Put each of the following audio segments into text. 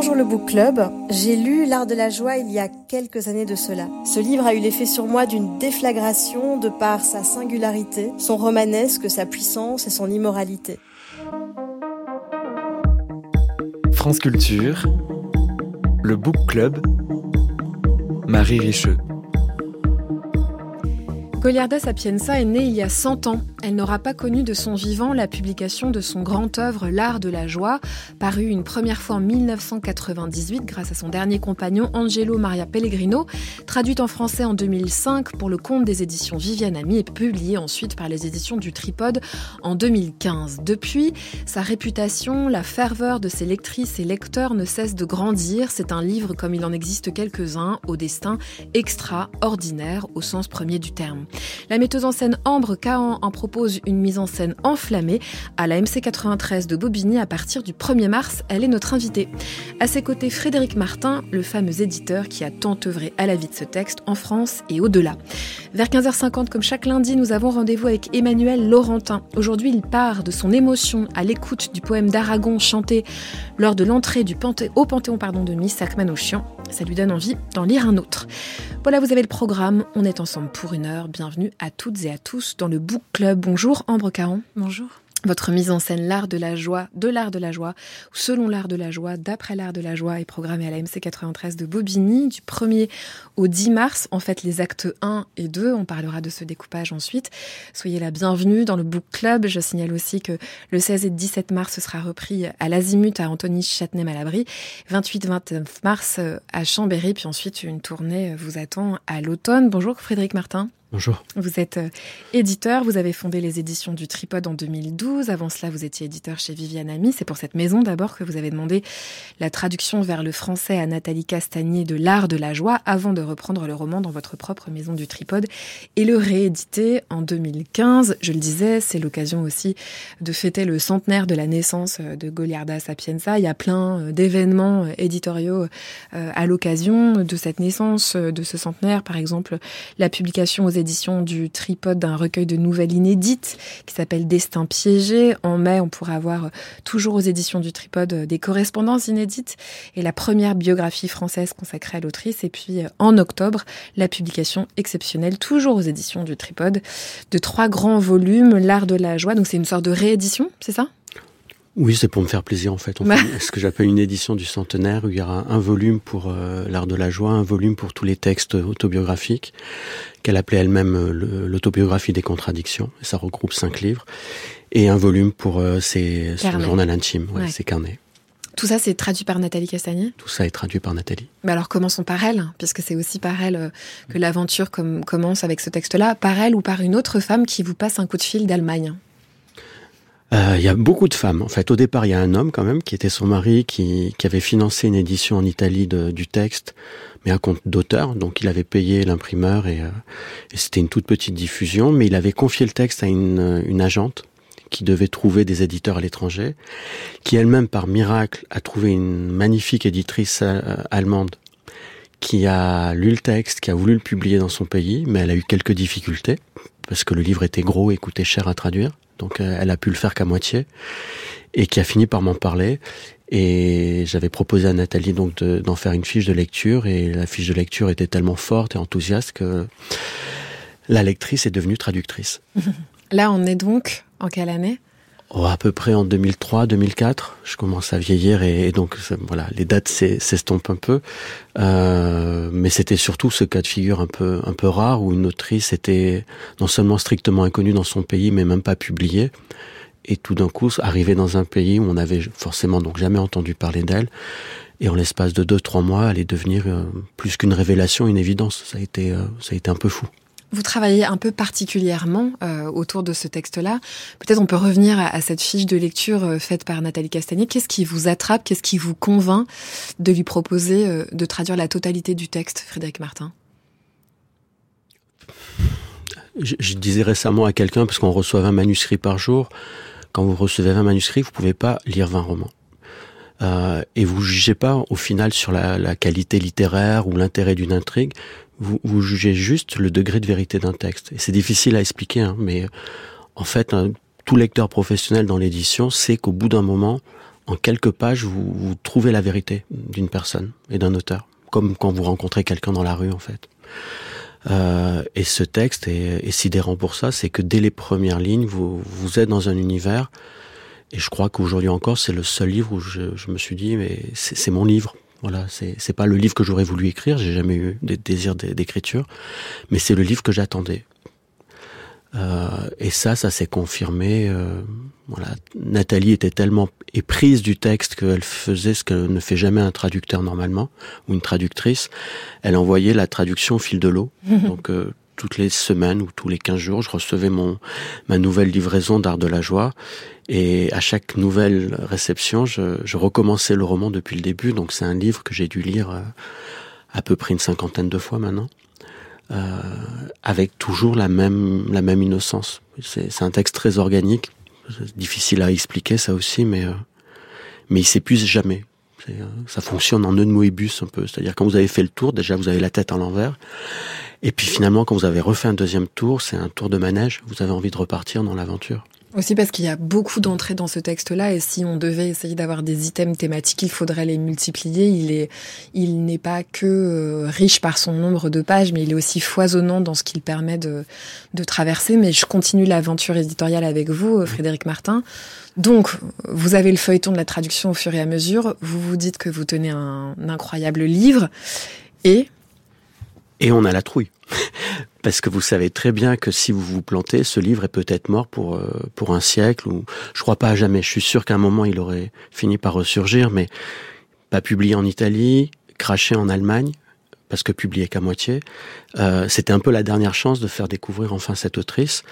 Bonjour le Book Club. J'ai lu L'Art de la joie il y a quelques années de cela. Ce livre a eu l'effet sur moi d'une déflagration de par sa singularité, son romanesque, sa puissance et son immoralité. France Culture, le Book Club, Marie Richeux. Goliarda Sapienza est née il y a 100 ans. Elle n'aura pas connu de son vivant la publication de son grand œuvre L'Art de la joie, paru une première fois en 1998 grâce à son dernier compagnon Angelo Maria Pellegrino, traduite en français en 2005 pour le compte des éditions Viviane Ami et publiée ensuite par les éditions du Tripode en 2015. Depuis, sa réputation, la ferveur de ses lectrices et lecteurs ne cesse de grandir. C'est un livre comme il en existe quelques-uns, au destin extraordinaire au sens premier du terme. La metteuse en scène Ambre Cahan en propose une mise en scène enflammée à la MC93 de Bobigny à partir du 1er mars. Elle est notre invitée. À ses côtés, Frédéric Martin, le fameux éditeur qui a tant œuvré à la vie de ce texte en France et au-delà. Vers 15h50, comme chaque lundi, nous avons rendez-vous avec Emmanuel Laurentin. Aujourd'hui, il part de son émotion à l'écoute du poème d'Aragon chanté lors de l'entrée au Panthéon pardon, de Missak Manouchian. Ça lui donne envie d'en lire un autre. Voilà, vous avez le programme. On est ensemble pour une heure. Bienvenue à toutes et à tous dans le Book Club. Bonjour Ambre Caron. Bonjour. Votre mise en scène L'Art de la joie, de l'Art de la joie, ou selon l'Art de la joie, d'après l'Art de la joie, est programmée à la MC 93 de Bobigny du 1er au 10 mars. En fait, les actes 1 et 2, on parlera de ce découpage ensuite. Soyez la bienvenue dans le Book Club. Je signale aussi que le 16 et 17 mars, ce sera repris à l'Azimut à Anthony Châtenay-Malabry. 28-29 mars à Chambéry, puis ensuite une tournée vous attend à l'automne. Bonjour Frédéric Martin. Bonjour. Vous êtes euh, éditeur, vous avez fondé les éditions du Tripode en 2012. Avant cela, vous étiez éditeur chez Viviane Ami. C'est pour cette maison d'abord que vous avez demandé la traduction vers le français à Nathalie Castagnier de L'Art de la Joie avant de reprendre le roman dans votre propre maison du Tripode et le rééditer en 2015. Je le disais, c'est l'occasion aussi de fêter le centenaire de la naissance euh, de Goliarda Sapienza. Il y a plein euh, d'événements éditoriaux à l'occasion de cette naissance, de ce centenaire. Par exemple, la publication aux éditions du Tripode d'un recueil de nouvelles inédites qui s'appelle Destin piégé. En mai, on pourra avoir toujours aux éditions du Tripode euh, des correspondances inédites et la première biographie française consacrée à l'autrice. Et puis euh, en octobre, la publication exceptionnelle, toujours aux éditions du Tripode, de trois grands volumes, L'art de la joie. Donc c'est une sorte de réédition, c'est ça? Oui, c'est pour me faire plaisir en fait. On ce que j'appelle une édition du centenaire où il y aura un volume pour euh, l'art de la joie, un volume pour tous les textes autobiographiques qu'elle appelait elle-même euh, l'autobiographie des contradictions. Et ça regroupe cinq livres et un volume pour euh, ses, son journal intime, ouais, ses carnets. Tout ça, c'est traduit par Nathalie Castagnier? Tout ça est traduit par Nathalie. Mais alors, commençons par elle, puisque c'est aussi par elle que l'aventure commence avec ce texte-là, par elle ou par une autre femme qui vous passe un coup de fil d'Allemagne? Euh, il y a beaucoup de femmes. En fait, au départ, il y a un homme quand même qui était son mari, qui, qui avait financé une édition en Italie de, du texte, mais un compte d'auteur. Donc, il avait payé l'imprimeur et, euh, et c'était une toute petite diffusion. Mais il avait confié le texte à une, une agente qui devait trouver des éditeurs à l'étranger, qui elle-même, par miracle, a trouvé une magnifique éditrice euh, allemande qui a lu le texte, qui a voulu le publier dans son pays, mais elle a eu quelques difficultés parce que le livre était gros et coûtait cher à traduire donc euh, elle a pu le faire qu'à moitié, et qui a fini par m'en parler. Et j'avais proposé à Nathalie donc d'en faire une fiche de lecture, et la fiche de lecture était tellement forte et enthousiaste que la lectrice est devenue traductrice. Là, on est donc en quelle année? Oh, à peu près en 2003, 2004, je commence à vieillir et, donc voilà, les dates s'estompent un peu. Euh, mais c'était surtout ce cas de figure un peu un peu rare où une autrice était non seulement strictement inconnue dans son pays, mais même pas publiée. Et tout d'un coup, arrivait dans un pays où on avait forcément donc jamais entendu parler d'elle. Et en l'espace de deux trois mois, elle est devenir euh, plus qu'une révélation, une évidence. Ça a été euh, ça a été un peu fou. Vous travaillez un peu particulièrement euh, autour de ce texte-là. Peut-être on peut revenir à, cette fiche de lecture euh, faite par Nathalie Castagnier. Qu'est-ce qui vous attrape Qu'est-ce qui vous convainc de lui proposer euh, de traduire la totalité du texte, Frédéric Martin? Je, je, disais récemment à quelqu'un, parce qu'on reçoit 20 manuscrits par jour, quand vous recevez 20 manuscrits, vous pouvez pas lire 20 romans. Euh, et vous jugez pas au final sur la, la qualité littéraire ou l'intérêt d'une intrigue, vous, vous, jugez juste le degré de vérité d'un texte. Et c'est difficile à expliquer, hein, mais en fait, un, tout lecteur professionnel dans l'édition sait qu'au bout d'un moment, en quelques pages, vous, vous trouvez la vérité d'une personne et d'un auteur, comme quand vous rencontrez quelqu'un dans la rue en fait. Euh, et ce texte est, est sidérant pour ça, c'est que dès les premières lignes, vous, vous êtes dans un univers, et je crois qu'aujourd'hui encore, c'est le seul livre où je, je me suis dit, mais c'est mon livre. Voilà, c'est pas le livre que j'aurais voulu écrire, j'ai jamais eu des désirs d'écriture, mais c'est le livre que j'attendais. Euh, et ça, ça s'est confirmé. Euh, voilà, Nathalie était tellement éprise du texte qu'elle faisait ce que ne fait jamais un traducteur normalement ou une traductrice. Elle envoyait la traduction au fil de l'eau. Donc euh, toutes les semaines ou tous les 15 jours, je recevais mon ma nouvelle livraison d'art de la joie. Et à chaque nouvelle réception, je, je recommençais le roman depuis le début. Donc c'est un livre que j'ai dû lire euh, à peu près une cinquantaine de fois maintenant euh, avec toujours la même la même innocence. C'est un texte très organique, difficile à expliquer ça aussi, mais euh, mais il s'épuise jamais. Euh, ça fonctionne en nœud de Moebius un peu, c'est-à-dire quand vous avez fait le tour, déjà vous avez la tête à l'envers, et puis finalement quand vous avez refait un deuxième tour, c'est un tour de manège, vous avez envie de repartir dans l'aventure. Aussi parce qu'il y a beaucoup d'entrées dans ce texte-là et si on devait essayer d'avoir des items thématiques, il faudrait les multiplier. Il est, il n'est pas que euh, riche par son nombre de pages, mais il est aussi foisonnant dans ce qu'il permet de, de traverser. Mais je continue l'aventure éditoriale avec vous, euh, Frédéric Martin. Donc, vous avez le feuilleton de la traduction au fur et à mesure. Vous vous dites que vous tenez un, un incroyable livre et et on a la trouille. Parce que vous savez très bien que si vous vous plantez, ce livre est peut-être mort pour euh, pour un siècle ou je crois pas à jamais. Je suis sûr qu'à un moment il aurait fini par ressurgir, mais pas publié en Italie, craché en Allemagne parce que publié qu'à moitié. Euh, C'était un peu la dernière chance de faire découvrir enfin cette autrice.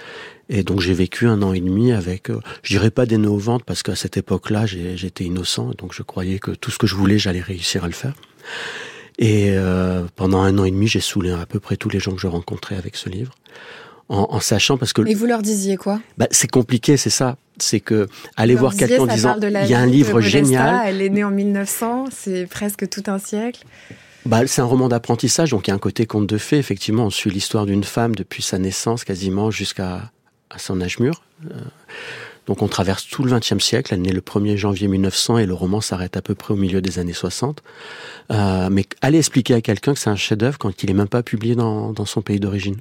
Et donc j'ai vécu un an et demi avec, euh, je dirais pas des ventre parce qu'à cette époque-là j'étais innocent, donc je croyais que tout ce que je voulais j'allais réussir à le faire. Et euh, pendant un an et demi, j'ai saoulé à peu près tous les gens que je rencontrais avec ce livre, en, en sachant parce que. Et vous leur disiez quoi? Bah, C'est compliqué, c'est ça. C'est que aller voir quelqu'un en disant il y a un livre génial. Elle est née en 1900, c'est presque tout un siècle. Bah, c'est un roman d'apprentissage, donc il y a un côté conte de fées. Effectivement, on suit l'histoire d'une femme depuis sa naissance quasiment jusqu'à à son âge mûr. Euh, donc on traverse tout le XXe siècle. Elle naît le 1er janvier 1900 et le roman s'arrête à peu près au milieu des années 60. Euh, mais aller expliquer à quelqu'un que c'est un chef-d'œuvre quand il est même pas publié dans, son pays d'origine.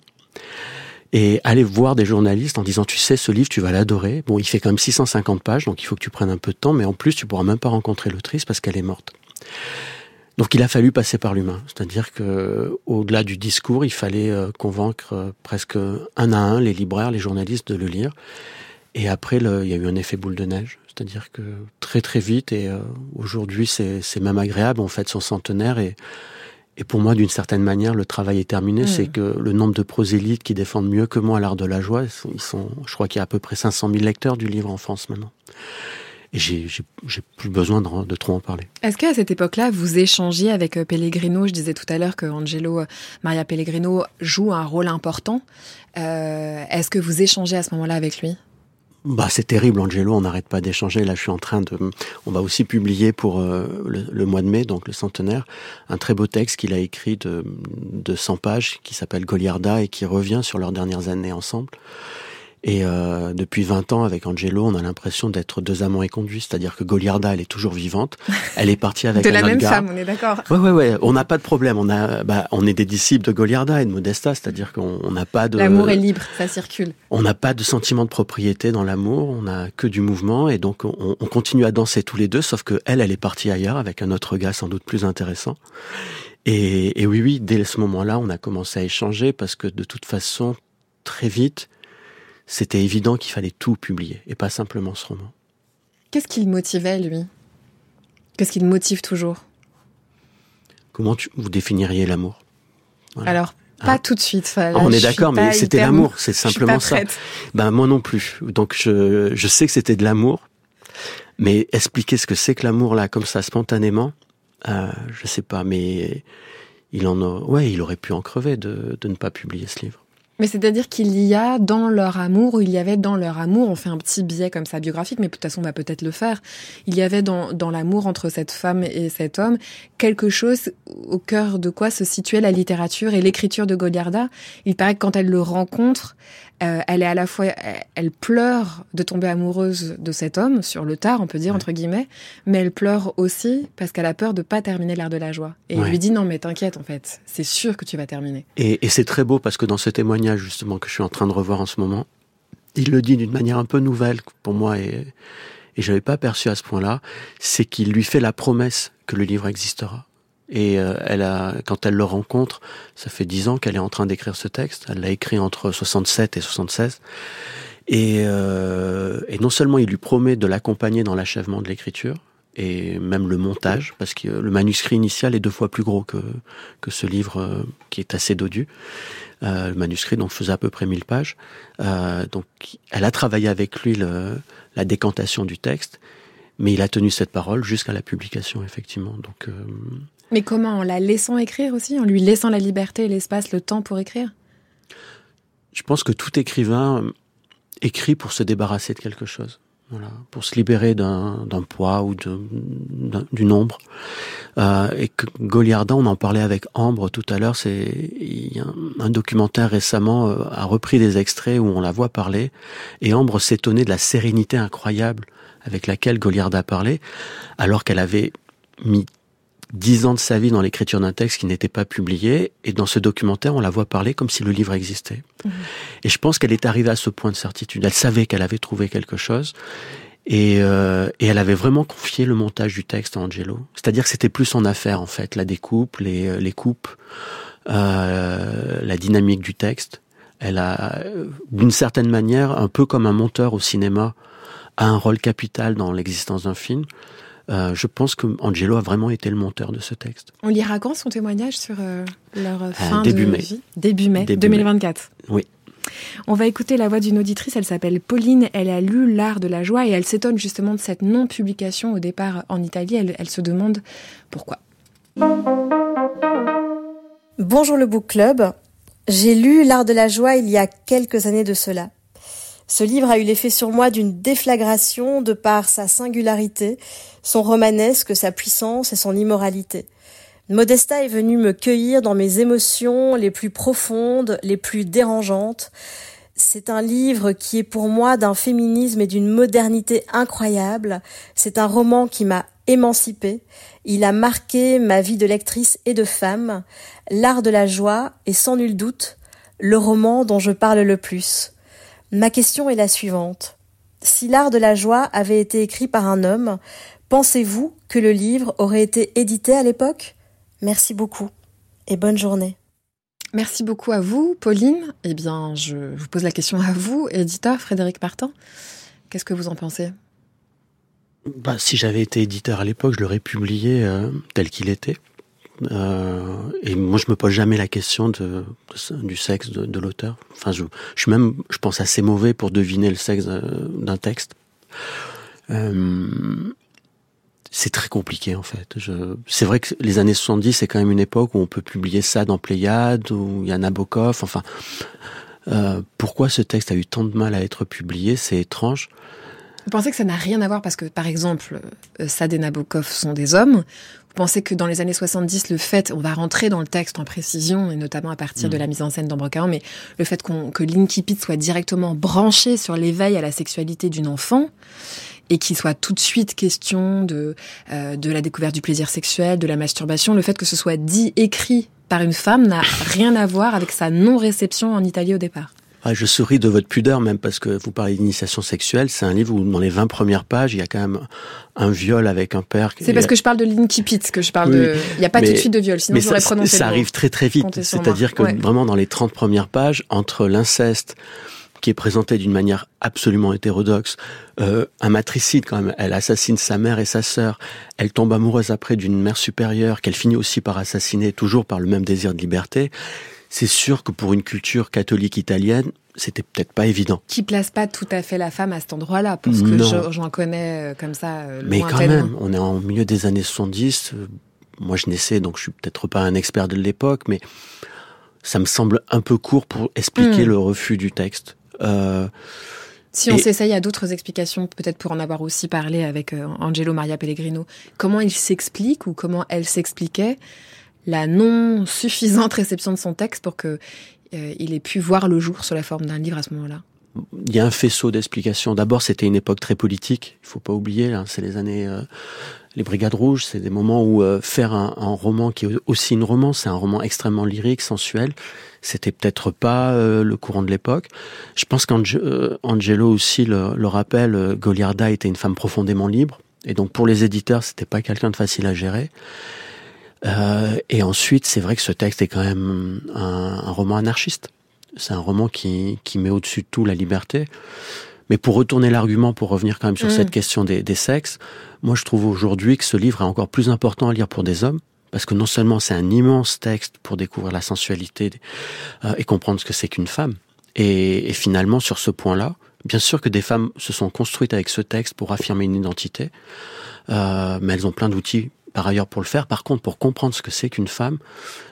Et aller voir des journalistes en disant tu sais ce livre tu vas l'adorer. Bon il fait quand même 650 pages donc il faut que tu prennes un peu de temps mais en plus tu pourras même pas rencontrer l'autrice parce qu'elle est morte. Donc il a fallu passer par l'humain, c'est-à-dire que au-delà du discours, il fallait euh, convaincre euh, presque un à un les libraires, les journalistes de le lire. Et après, le, il y a eu un effet boule de neige, c'est-à-dire que très très vite, et euh, aujourd'hui c'est, c'est même agréable, on fête son centenaire, et, et pour moi, d'une certaine manière, le travail est terminé. Mmh. C'est que le nombre de prosélytes qui défendent mieux que moi l'art de la joie, ils sont, je crois qu'il y a à peu près 500 000 lecteurs du livre en France maintenant. Et j'ai, plus besoin de, de, trop en parler. Est-ce qu'à cette époque-là, vous échangiez avec euh, Pellegrino? Je disais tout à l'heure que Angelo euh, Maria Pellegrino joue un rôle important. Euh, est-ce que vous échangez à ce moment-là avec lui? Bah, c'est terrible, Angelo, on n'arrête pas d'échanger. Là, je suis en train de... On va aussi publier pour euh, le, mois de mai, donc le centenaire, un très beau texte qu'il a écrit de, de 100 pages qui s'appelle Goliarda et qui revient sur leurs dernières années ensemble. Et euh, depuis 20 ans, avec Angelo, on a l'impression d'être deux amants éconduits. C'est-à-dire que Goliarda, elle est toujours vivante. Elle est partie avec de un la même gars. femme, on est d'accord. Ouais, ouais, ouais. On n'a pas de problème. On a, bah, on est des disciples de Goliarda et de Modesta. C'est-à-dire qu'on n'a pas de. L'amour est libre, ça circule. On n'a pas de sentiment de propriété dans l'amour. On n'a que du mouvement et donc on, on, continue à danser tous les deux. Sauf que elle, elle est partie ailleurs avec un autre gars sans doute plus intéressant. Et, et oui, oui, dès ce moment-là, on a commencé à échanger parce que de toute façon, très vite c'était évident qu'il fallait tout publier et pas simplement ce roman. Qu'est-ce qui le motivait, lui? Qu'est-ce qui le motive toujours? Comment tu, vous définiriez l'amour? Voilà. Alors, pas ah. tout de suite. Là, on est d'accord, mais c'était l'amour, c'est simplement ça. Ben moi non plus. Donc je, je sais que c'était de l'amour, mais expliquer ce que c'est que l'amour là, comme ça, spontanément, euh, je sais pas, mais il en a, ouais, il aurait pu en crever de, de ne pas publier ce livre. Mais c'est-à-dire qu'il y a dans leur amour, ou il y avait dans leur amour, on fait un petit billet comme ça biographique, mais de toute façon on va peut-être le faire, il y avait dans, dans l'amour entre cette femme et cet homme quelque chose au cœur de quoi se situait la littérature et l'écriture de Goliarda. Il paraît que quand elle le rencontre, euh, elle est à la fois, elle, pleure de tomber amoureuse de cet homme sur le tard, on peut dire entre guillemets, mais elle pleure aussi parce qu'elle a peur de pas terminer l'art de la joie. Et il lui dit non mais t'inquiète en fait, c'est sûr que tu vas terminer. Et, et c'est très beau parce que dans ce témoignage justement que je suis en train de revoir en ce moment, il le dit d'une manière un peu nouvelle pour moi et je n'avais pas perçu à ce point-là, c'est qu'il lui fait la promesse que le livre existera. Et euh, elle a, quand elle le rencontre, ça fait dix ans qu'elle est en train d'écrire ce texte. Elle l'a écrit entre 67 et 76. Et, euh, et non seulement il lui promet de l'accompagner dans l'achèvement de l'écriture, et même le montage, parce que le manuscrit initial est deux fois plus gros que, que ce livre euh, qui est assez dodu. Euh, le manuscrit donc faisait à peu près 1000 pages. Euh, donc elle a travaillé avec lui le, la décantation du texte, mais il a tenu cette parole jusqu'à la publication effectivement. Donc mais comment En la laissant écrire aussi En lui laissant la liberté, l'espace, le temps pour écrire? Je pense que tout écrivain écrit pour se débarrasser de quelque chose. Voilà, pour se libérer d'un poids ou du nombre. Euh, et que Goliarda, on en parlait avec Ambre tout à l'heure, c'est un, un, documentaire récemment euh, a repris des extraits où on la voit parler, et Ambre s'étonnait de la sérénité incroyable avec laquelle Goliarda parlait, alors qu'elle avait mis dix ans de sa vie dans l'écriture d'un texte qui n'était pas publié, et dans ce documentaire, on la voit parler comme si le livre existait. Mhm. Et je pense qu'elle est arrivée à ce point de certitude. Elle savait qu'elle avait trouvé quelque chose, et, euh, et, elle avait vraiment confié le montage du texte à Angelo. C'est-à-dire que c'était plus son affaire, en fait, la découpe, les, euh, les coupes, euh, la dynamique du texte. Elle a, d'une certaine manière, un peu comme un monteur au cinéma, a un rôle capital dans l'existence d'un film. Euh, je pense que Angelo a vraiment été le monteur de ce texte. On lira quand son témoignage sur euh, leur euh, fin début de mai. vie? Début mai 2024. Oui. On va écouter la voix d'une auditrice, elle s'appelle Pauline, elle a lu L'art de la joie et elle s'étonne justement de cette non-publication au départ en Italie, elle, elle se demande pourquoi. Bonjour le Book Club, j'ai lu L'art de la joie il y a quelques années de cela. Ce livre a eu l'effet sur moi d'une déflagration de par sa singularité, son romanesque, sa puissance et son immoralité. Modesta est venue me cueillir dans mes émotions les plus profondes, les plus dérangeantes. C'est un livre qui est pour moi d'un féminisme et d'une modernité incroyable. C'est un roman qui m'a émancipée. Il a marqué ma vie de lectrice et de femme. L'art de la joie est sans nul doute le roman dont je parle le plus. Ma question est la suivante. Si l'art de la joie avait été écrit par un homme, pensez-vous que le livre aurait été édité à l'époque? Merci beaucoup et bonne journée. Merci beaucoup à vous, Pauline. Eh bien, je vous pose la question à vous, éditeur Frédéric Martin. Qu'est-ce que vous en pensez? Bah, Si j'avais été éditeur à l'époque, je l'aurais publié euh, tel qu'il était. Euh, et moi, je me pose jamais la question du sexe de, l'auteur. Enfin, je, je, suis même, je pense, assez mauvais pour deviner le sexe euh, d'un texte. Euh, c'est très compliqué en fait. C'est vrai que les années 70, c'est quand même une époque où on peut publier ça dans Pléiade, où il y a Nabokov. Enfin, pourquoi ce texte a eu tant de mal à être publié? C'est étrange. Vous pensez que ça n'a rien à voir parce que, par exemple, Sade et Nabokov sont des hommes pensez que dans les années 70, le fait, on va rentrer dans le texte en précision, et notamment à partir de mm. la mise en scène d'Ambre mais le fait qu'on, que l'Inkipit soit directement branché sur l'éveil à la sexualité d'une enfant, et qu'il soit tout de suite question de, euh, de la découverte du plaisir sexuel, de la masturbation, le fait que ce soit dit, écrit par une femme n'a rien à voir avec sa non-réception en Italie au départ. Ah, je souris de votre pudeur même parce que vous parlez d'initiation sexuelle. C'est un livre où dans les 20 premières pages, il y a quand même un viol avec un père. C'est parce que je parle de l'inkipit que je parle de. Il n'y a pas tout de suite de viol, sinon j'aurais prononcé. Ça arrive très très vite. C'est-à-dire que vraiment dans les 30 premières pages, entre l'inceste qui est présenté d'une manière absolument hétérodoxe, euh, un matricide quand même. Elle assassine sa mère et sa sœur. Elle tombe amoureuse après d'une mère supérieure qu'elle finit aussi par assassiner, toujours par le même désir de liberté c'est sûr que pour une culture catholique italienne, c'était peut-être pas évident. Qui place pas tout à fait la femme à cet endroit-là, parce que j'en connais euh, comme ça. Euh, Mais quand même, on est en milieu des années 70. Euh, moi, je naissais, donc je suis peut-être pas un expert de l'époque, mais ça me semble un peu court pour expliquer hmm. le refus du texte. Euh, si on s'essaye à d'autres explications, peut-être pour en avoir aussi parlé avec Angelo Maria Pellegrino, comment il s'explique ou comment elle s'expliquait la non suffisante réception de son texte pour que euh, il ait pu voir le jour sous la forme d'un livre à ce moment-là il y a un faisceau d'explications. D'abord, c'était une époque très politique. Il faut pas oublier, hein, c'est les années, euh, les Brigades Rouges. C'est des moments où euh, faire un, roman qui est aussi une romance, c'est un roman extrêmement lyrique, sensuel. C'était peut-être pas le courant de l'époque. Je pense qu'Angelo aussi le, le rappelle. Goliarda était une femme profondément libre, et donc pour les éditeurs, c'était pas quelqu'un de facile à gérer. Et ensuite, c'est vrai que ce texte est quand même un roman anarchiste. C'est un roman qui, qui met au-dessus de tout la liberté. Mais pour retourner l'argument, pour revenir quand même sur mm. cette question des, des, sexes, moi je trouve aujourd'hui que ce livre est encore plus important à lire pour des hommes, parce que non seulement c'est un immense texte pour découvrir la sensualité euh, et comprendre ce que c'est qu'une femme, et, et, finalement sur ce point-là, bien sûr que des femmes se sont construites avec ce texte pour affirmer une identité, euh, mais elles ont plein d'outils par ailleurs pour le faire. Par contre, pour comprendre ce que c'est qu'une femme,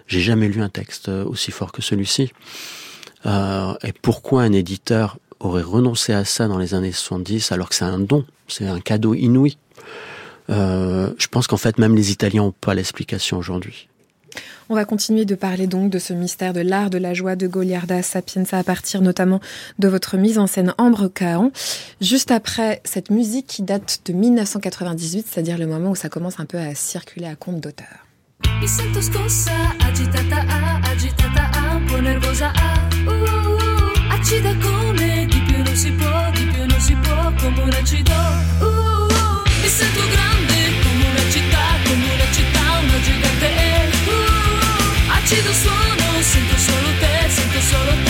j'ai jamais lu un texte aussi fort que celui-ci. Euh, et pourquoi un éditeur aurait renoncé à ça dans les années 70 alors que c'est un don, c'est un cadeau inouï? Euh, Je pense qu'en fait même les Italiens n'ont pas l'explication aujourd'hui. On va continuer de parler donc de ce mystère de l'art de la joie de Goliarda Sapienza à partir notamment de votre mise en scène Ambre Cahan. Juste après cette musique qui date de 1998, c'est-à-dire le moment où ça commence un peu à circuler à compte d'auteur. Uh, uh, acido suono, sento solo te, sento solo te,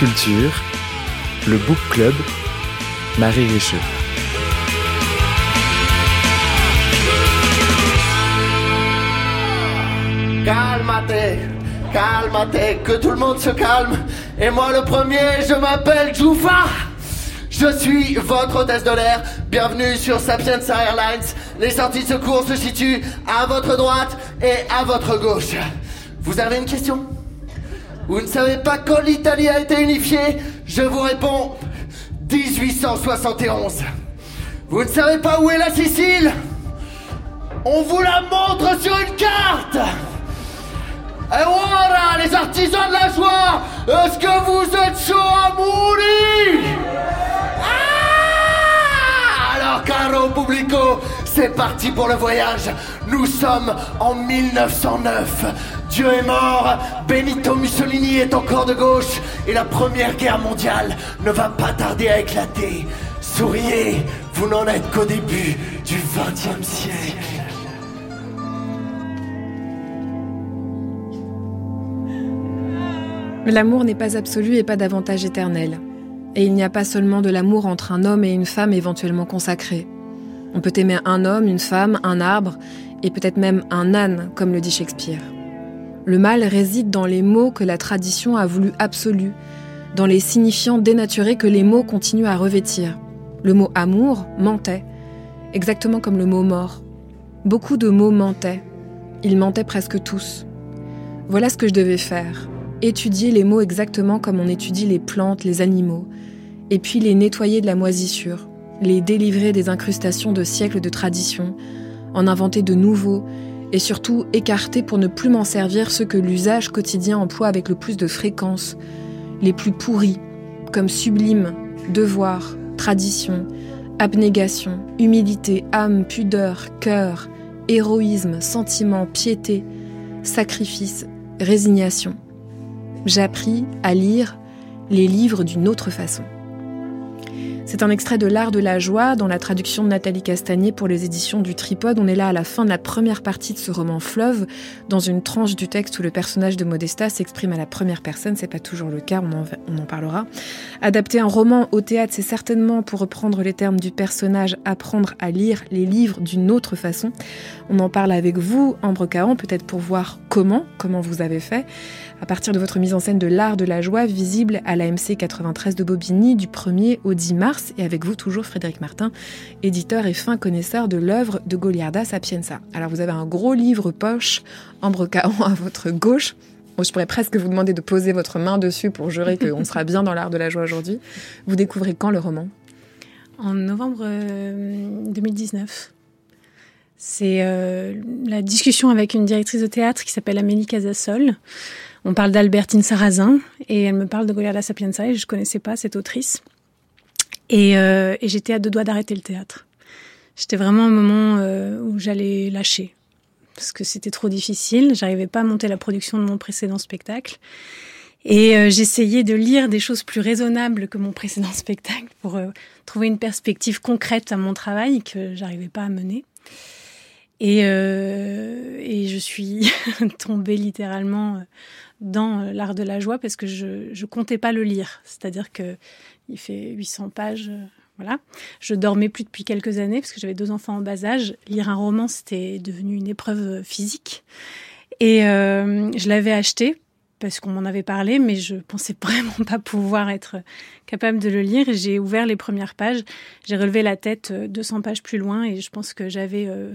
Le Book Club, Marie Richeux. Calmate, calmate, que tout le monde se calme. Et moi le premier, je m'appelle Joufa. Je suis votre hôtesse de l'air. Bienvenue sur Sapienza Airlines. Les sorties de secours se situent à votre droite et à votre gauche. Vous avez une question? Vous ne savez pas quand l'Italie a été unifiée Je vous réponds 1871. Vous ne savez pas où est la Sicile On vous la montre sur une carte Et voilà, les artisans de la joie Est-ce que vous êtes chaud à mourir ah Caro publico, c'est parti pour le voyage. Nous sommes en 1909. Dieu est mort, Benito Mussolini est encore de gauche et la première guerre mondiale ne va pas tarder à éclater. Souriez, vous n'en êtes qu'au début du XXe siècle. L'amour n'est pas absolu et pas davantage éternel. Et il n'y a pas seulement de l'amour entre un homme et une femme éventuellement consacrés. On peut aimer un homme, une femme, un arbre, et peut-être même un âne, comme le dit Shakespeare. Le mal réside dans les mots que la tradition a voulu absolus, dans les signifiants dénaturés que les mots continuent à revêtir. Le mot amour mentait, exactement comme le mot mort. Beaucoup de mots mentaient. Ils mentaient presque tous. Voilà ce que je devais faire. Étudier les mots exactement comme on étudie les plantes, les animaux, et puis les nettoyer de la moisissure, les délivrer des incrustations de siècles de tradition, en inventer de nouveaux, et surtout écarter pour ne plus m'en servir ceux que l'usage quotidien emploie avec le plus de fréquence, les plus pourris, comme sublime, devoir, tradition, abnégation, humilité, âme, pudeur, cœur, héroïsme, sentiment, piété, sacrifice, résignation. J'appris à lire les livres d'une autre façon. C'est un extrait de L'Art de la joie dans la traduction de Nathalie Castagnier pour les éditions du Tripode. On est là à la fin de la première partie de ce roman Fleuve, dans une tranche du texte où le personnage de Modesta s'exprime à la première personne. C'est pas toujours le cas, on en, parlera. Adapter un roman au théâtre, c'est certainement, pour reprendre les termes du personnage, apprendre à lire les livres d'une autre façon. On en parle avec vous, Ambre Cahan, peut-être pour voir comment, comment vous avez fait à partir de votre mise en scène de l'art de la joie visible à l'AMC 93 de Bobigny du 1er au 10 mars et avec vous toujours Frédéric Martin, éditeur et fin connaisseur de l'œuvre de Goliarda Sapienza. Alors vous avez un gros livre poche Ambre Caon à votre gauche. je pourrais presque vous demander de poser votre main dessus pour jurer qu'on sera bien dans l'art de la joie aujourd'hui. Vous découvrez quand le roman? En novembre 2019. Euh, C'est euh, la discussion avec une directrice de théâtre qui s'appelle Amélie Casasol, on parle d'Albertine Sarrazin et elle me parle de Goliarda Sapienza et je connaissais pas cette autrice. Et, euh, et j'étais à deux doigts d'arrêter le théâtre. J'étais vraiment au moment euh, où j'allais lâcher parce que c'était trop difficile. J'arrivais pas à monter la production de mon précédent spectacle. Et euh, j'essayais de lire des choses plus raisonnables que mon précédent spectacle pour trouver une perspective concrète à mon travail que j'arrivais pas à mener. Et, euh, et je suis tombée littéralement dans euh, l'art de la joie parce que je ne comptais pas le lire. C'est-à-dire que il fait 800 pages. Euh, voilà. Je dormais plus depuis quelques années parce que j'avais deux enfants en bas âge. Lire un roman, c'était devenu une épreuve physique. Et euh, je l'avais acheté parce qu'on m'en avait parlé, mais je pensais vraiment pas pouvoir être capable de le lire. J'ai ouvert les premières pages, j'ai relevé la tête 200 pages plus loin et je pense que j'avais euh,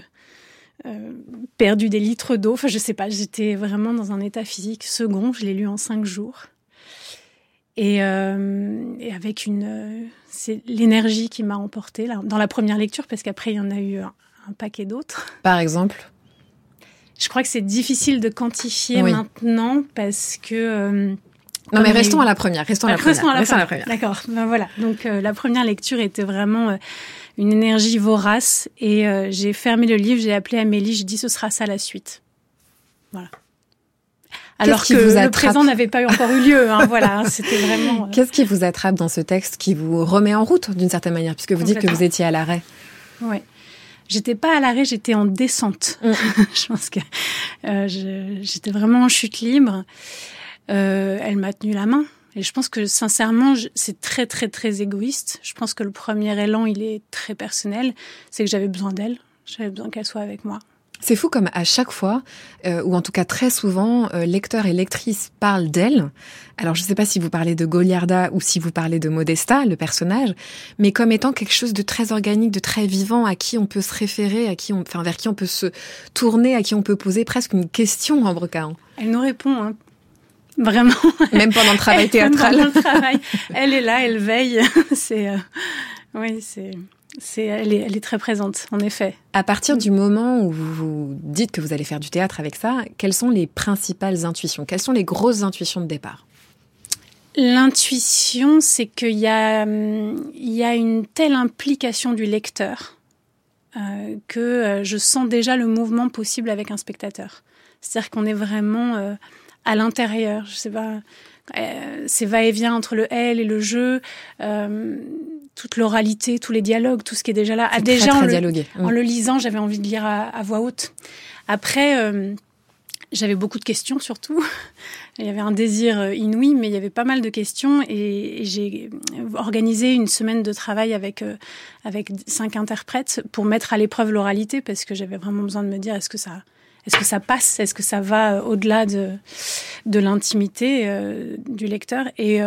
perdu des litres d'eau. Enfin, je sais pas, j'étais vraiment dans un état physique second. Je l'ai lu en cinq jours. Et, euh, et avec une, euh, c'est l'énergie qui m'a emportée là, dans la première lecture, parce qu'après il y en a eu un, paquet d'autres. Par exemple? Je crois que c'est difficile de quantifier maintenant parce que. non mais restons à la première, restons à la, première. Restons à la première. D'accord. Ben voilà. Donc la première lecture était vraiment une énergie vorace. Et euh, j'ai fermé le livre, j'ai appelé Amélie, j'ai dit ce sera ça la suite. Voilà. Alors que vous le présent n'avait pas encore eu lieu. Hein, voilà, c'était vraiment. Euh, Qu'est-ce qui vous attrape dans ce texte qui vous remet en route d'une certaine manière, puisque vous dites que vous étiez à l'arrêt? Oui. J'étais pas à l'arrêt, j'étais en descente. Mm. je pense que euh, j'étais vraiment en chute libre. elle m'a tenu la main. Et je pense que sincèrement, c'est très très très égoïste. Je pense que le premier élan, il est très personnel. C'est que j'avais besoin d'elle. J'avais besoin qu'elle soit avec moi. C'est fou comme à chaque fois, euh, ou en tout cas très souvent, euh, lecteurs et lectrices parlent d'elle. Alors je ne sais pas si vous parlez de Goliarda ou si vous parlez de Modesta, le personnage, mais comme étant quelque chose de très organique, de très vivant, à qui on peut se référer, à qui on, enfin vers qui on peut se tourner, à qui on peut poser presque une question en brecan. Elle nous répond hein, Vraiment. Même pendant le travail théâtral. Pendant le travail. Elle est là, elle veille. c'est, euh, oui, c'est, c'est, elle est, elle est très présente, en effet. À partir du moment où vous vous dites que vous allez faire du théâtre avec ça, quelles sont les principales intuitions? Quelles sont les grosses intuitions de départ? L'intuition, c'est qu'il y a, il y a une telle implication du lecteur que je sens déjà le mouvement possible avec un spectateur. C'est-à-dire qu'on est vraiment à l'intérieur. Je sais pas, c'est va-et-vient entre le elle et le je toute l'oralité, tous les dialogues, tout ce qui est déjà là. Ah, déjà en, le, en, le, lisant, j'avais envie de lire à, voix haute. Après, euh, j'avais beaucoup de questions surtout. il y avait un désir euh, inouï, mais il y avait pas mal de questions et, j'ai organisé une semaine de travail avec euh, avec cinq interprètes pour mettre à l'épreuve l'oralité parce que j'avais vraiment besoin de me dire est-ce que ça est-ce que ça passe? Est-ce que ça va au-delà de, de l'intimité du lecteur? Et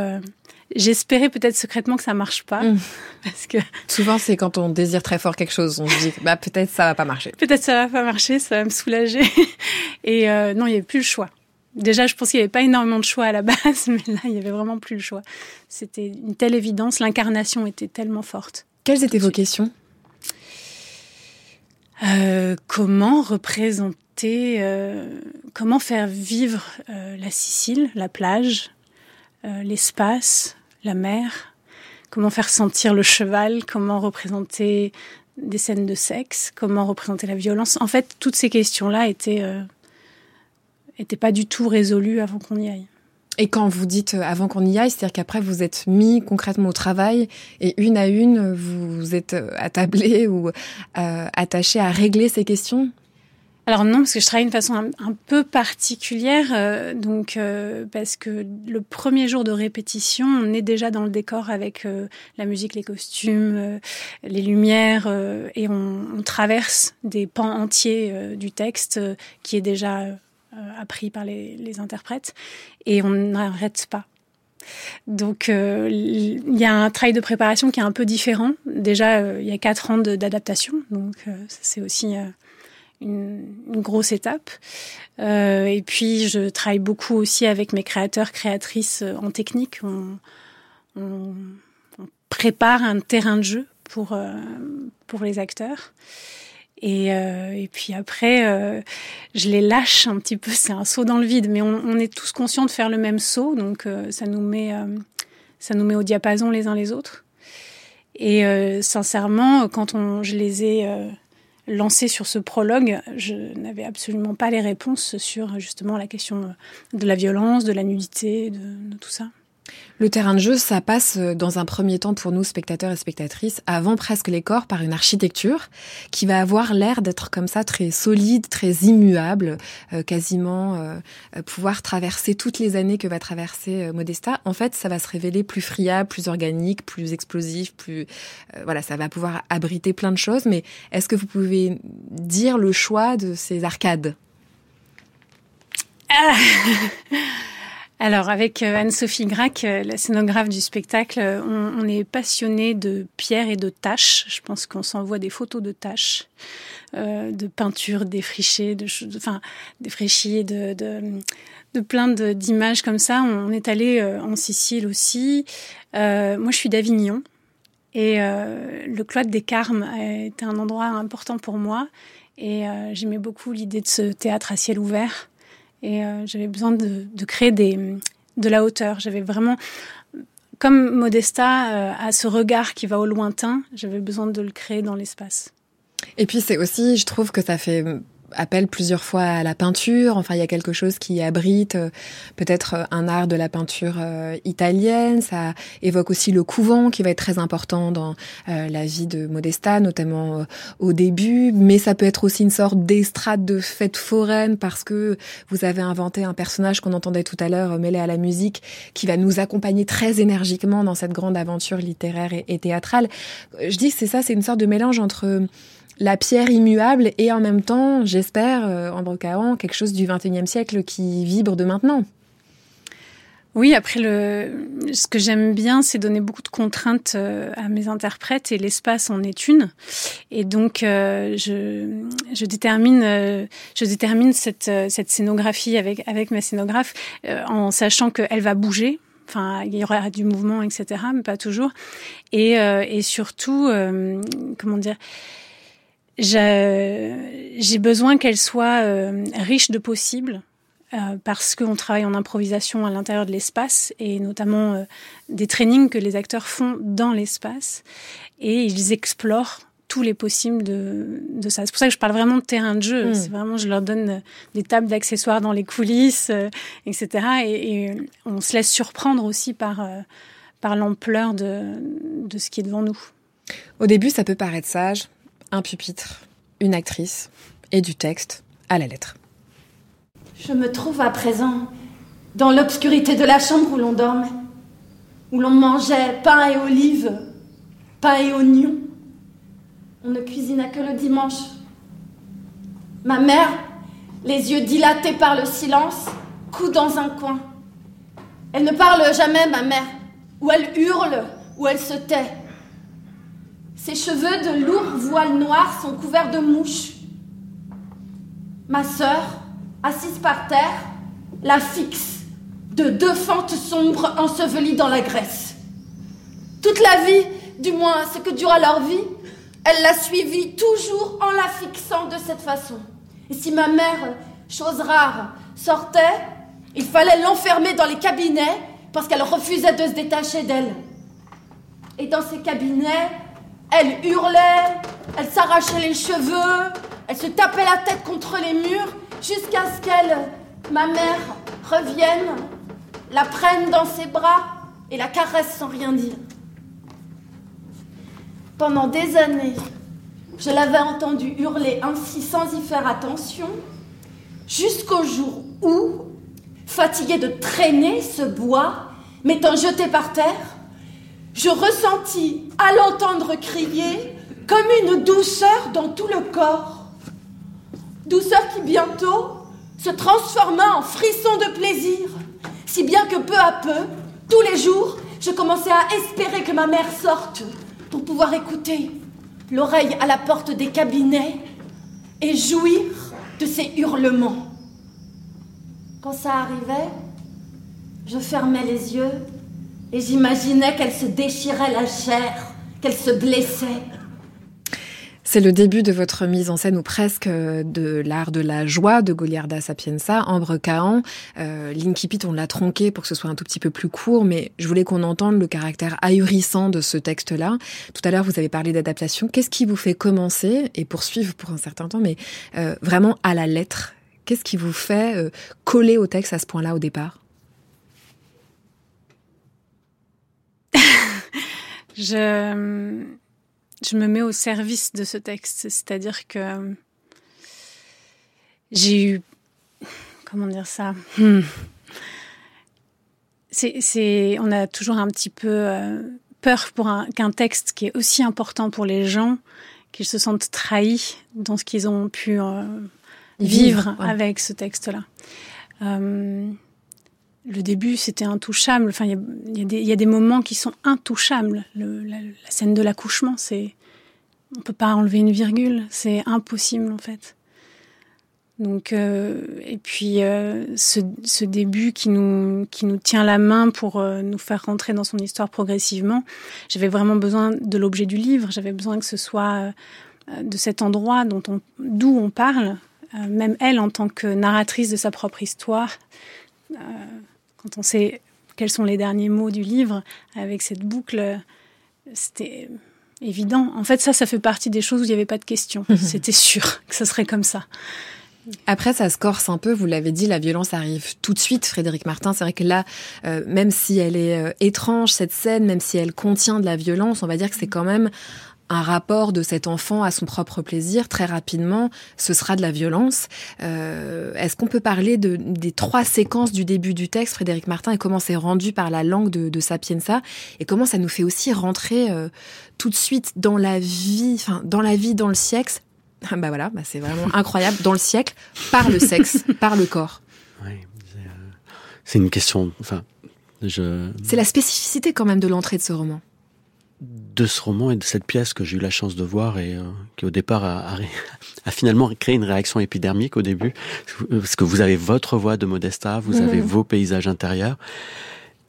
J'espérais peut-être secrètement que ça marche pas, mm. parce que souvent c'est quand on désire très fort quelque chose, on se dit bah peut-être ça va pas marcher. Peut-être ça va pas marcher, ça va me soulager. Et euh, non, il y avait plus le choix. Déjà, je pense qu'il n'y avait pas énormément de choix à la base, mais là, il y avait vraiment plus le choix. C'était une telle évidence, l'incarnation était tellement forte. Quelles étaient vos questions? Euh, Comment représenter, euh, comment faire vivre euh, la Sicile, la plage, euh, l'espace, la mer, comment faire sentir le cheval, comment représenter des scènes de sexe, comment représenter la violence? En fait, toutes ces questions-là étaient, étaient pas du tout résolues avant qu'on y aille. Et quand vous dites avant qu'on y aille, c'est-à-dire qu'après vous êtes mis concrètement au travail et une à une vous êtes attablé ou attaché à régler ces questions? Alors non, parce que je travaille d'une façon un, peu particulière, euh, donc euh, parce que le premier jour de répétition, on est déjà dans le décor avec euh, la musique, les costumes, les lumières, et on, on, traverse des pans entiers du texte qui est déjà appris par les, les, interprètes, et on n'arrête pas. Donc il y a un travail de préparation qui est un peu différent. Déjà, il y a quatre ans d'adaptation, donc c'est aussi une, grosse étape. Euh, et puis, je travaille beaucoup aussi avec mes créateurs, créatrices euh, en technique. On, prépare un terrain de jeu pour, euh, pour les acteurs. Et, et puis après, je les lâche un petit peu. C'est un saut dans le vide, mais on, on, est tous conscients de faire le même saut, donc ça nous met, ça nous met au diapason les uns les autres. Et sincèrement, quand on, je les ai lancé sur ce prologue, je n'avais absolument pas les réponses sur justement la question de la violence, de la nudité, de, tout ça. Le terrain de jeu, ça passe euh, dans un premier temps pour nous, spectateurs et spectatrices, avant presque les corps, par une architecture qui va avoir l'air d'être comme ça, très solide, très immuable, euh, quasiment euh, pouvoir traverser toutes les années que va traverser Modesta. En fait, ça va se révéler plus friable, plus organique, plus explosif, plus voilà, ça va pouvoir abriter plein de choses. Mais est-ce que vous pouvez dire le choix de ces arcades? ah Alors avec euh, Anne-Sophie Grac, euh, la scénographe du spectacle, euh, on, est passionné de pierres et de taches. Je pense qu'on s'envoie des photos de taches, de peintures défrichées, de, enfin défraîchies, de, de, de plein d'images comme ça. On est allé en Sicile aussi. moi, je suis d'Avignon. Et le cloître des Carmes était un endroit important pour moi. Et j'aimais beaucoup l'idée de ce théâtre à ciel ouvert. Et euh, j'avais besoin de, créer des, de la hauteur. J'avais vraiment, comme Modesta euh, a ce regard qui va au lointain, j'avais besoin de le créer dans l'espace. Et puis c'est aussi, je trouve que ça fait appelle plusieurs fois à la peinture. Enfin, il y a quelque chose qui abrite euh, peut-être euh, un art de la peinture euh, italienne. Ça évoque aussi le couvent qui va être très important dans la vie de Modesta, notamment au début. Mais ça peut être aussi une sorte d'estrade de fête foraine parce que vous avez inventé un personnage qu'on entendait tout à l'heure mêlé à la musique qui va nous accompagner très énergiquement dans cette grande aventure littéraire et, et théâtrale. Je dis que c'est ça, c'est une sorte de mélange entre la pierre immuable et en même temps, j'espère, euh, en brocaant quelque chose du XXIe siècle qui vibre de maintenant. Oui, après le, ce que j'aime bien, c'est donner beaucoup de contraintes euh, à mes interprètes et l'espace en est une. Et donc, euh, je, je détermine, je détermine cette, cette scénographie avec avec ma scénographe en sachant qu'elle va bouger. Enfin, il y aura du mouvement, etc., mais pas toujours. Et, et surtout, comment dire j'ai besoin qu'elle soit euh, riche de possible euh, parce qu'on travaille en improvisation à l'intérieur de l'espace et notamment euh, des trainings que les acteurs font dans l'espace et ils explorent tous les possibles de, de ça. C'est pour ça que je parle vraiment de terrain de jeu. Mm. C'est vraiment, je leur donne des tables d'accessoires dans les coulisses, euh, etc. Et, on se laisse surprendre aussi par, par l'ampleur de, de ce qui est devant nous. Au début, ça peut paraître sage. Un pupitre, une actrice et du texte à la lettre. Je me trouve à présent dans l'obscurité de la chambre où l'on dormait, où l'on mangeait pain et olives, pain et oignons. On ne cuisinait que le dimanche. Ma mère, les yeux dilatés par le silence, coud dans un coin. Elle ne parle jamais, ma mère, ou elle hurle, ou elle se tait. Ses cheveux de lourds voiles noirs sont couverts de mouches. Ma sœur, assise par terre, la fixe de deux fentes sombres ensevelies dans la graisse. Toute la vie, du moins ce que dura leur vie, elle l'a suivie toujours en la fixant de cette façon. Et si ma mère, chose rare, sortait, il fallait l'enfermer dans les cabinets parce qu'elle refusait de se détacher d'elle. Et dans ces cabinets, elle hurlait, elle s'arrachait les cheveux, elle se tapait la tête contre les murs jusqu'à ce qu'elle, ma mère, revienne, la prenne dans ses bras et la caresse sans rien dire. Pendant des années, je l'avais entendu hurler ainsi sans y faire attention, jusqu'au jour où, fatigué de traîner ce bois, m'étant jeté par terre, je ressentis, à l'entendre crier, comme une douceur dans tout le corps. Douceur qui bientôt se transforma en frisson de plaisir, si bien que peu à peu, tous les jours, je commençais à espérer que ma mère sorte pour pouvoir écouter, l'oreille à la porte des cabinets, et jouir de ses hurlements. Quand ça arrivait, je fermais les yeux et j'imaginais qu'elle se déchirait la chair, qu'elle se blessait. C'est le début de votre mise en scène ou presque de l'art de la joie de Goliarda Sapienza, Ambre Cahan. Euh, on l'a tronqué pour que ce soit un tout petit peu plus court, mais je voulais qu'on entende le caractère ahurissant de ce texte-là. Tout à l'heure, vous avez parlé d'adaptation. Qu'est-ce qui vous fait commencer et poursuivre pour un certain temps, mais euh, vraiment à la lettre? Qu'est-ce qui vous fait euh, coller au texte à ce point-là au départ? Je, je me mets au service de ce texte. C'est-à-dire que j'ai eu. Comment dire ça hmm. c'est, On a toujours un petit peu euh, peur pour qu'un texte qui est aussi important pour les gens, qu'ils se sentent trahis dans ce qu'ils ont pu euh, vivre, avec ce texte-là. Euh, le début, c'était intouchable. Enfin, il y, a des moments qui sont intouchables. la, scène de l'accouchement, c'est, on peut pas enlever une virgule. C'est impossible en fait. Donc, euh, et puis euh, ce, début qui nous qui nous tient la main pour euh, nous faire rentrer dans son histoire progressivement. J'avais vraiment besoin de l'objet du livre. J'avais besoin que ce soit de cet endroit dont on d'où on parle. même elle, en tant que narratrice de sa propre histoire, quand on sait quels sont les derniers mots du livre, avec cette boucle, c'était évident. En fait, ça, ça fait partie des choses où il n'y avait pas de question. Mhm. C'était sûr que ce serait comme ça. Après, ça se corse un peu. Vous l'avez dit, la violence arrive tout de suite. Frédéric Martin, c'est vrai que là, euh, même si elle est euh, étrange cette scène, même si elle contient de la violence, on va dire que c'est quand même un rapport de cet enfant à son propre plaisir, très rapidement, ce sera de la violence. Euh, est-ce qu'on peut parler de, des trois séquences du début du texte, Frédéric Martin, et comment c'est rendu par la langue de, de, Sapienza, et comment ça nous fait aussi rentrer euh, tout de suite dans la vie, enfin dans la vie, dans le siècle? bah voilà, bah c'est vraiment incroyable, dans le siècle, par le sexe, par le corps. Oui, c'est une question. Enfin, je. C'est la spécificité quand même de l'entrée de ce roman de ce roman et de cette pièce que j'ai eu la chance de voir et euh, qui au départ a, a, finalement créé une réaction épidermique au début parce que vous avez votre voix de Modesta, vous avez mhm. vos paysages intérieurs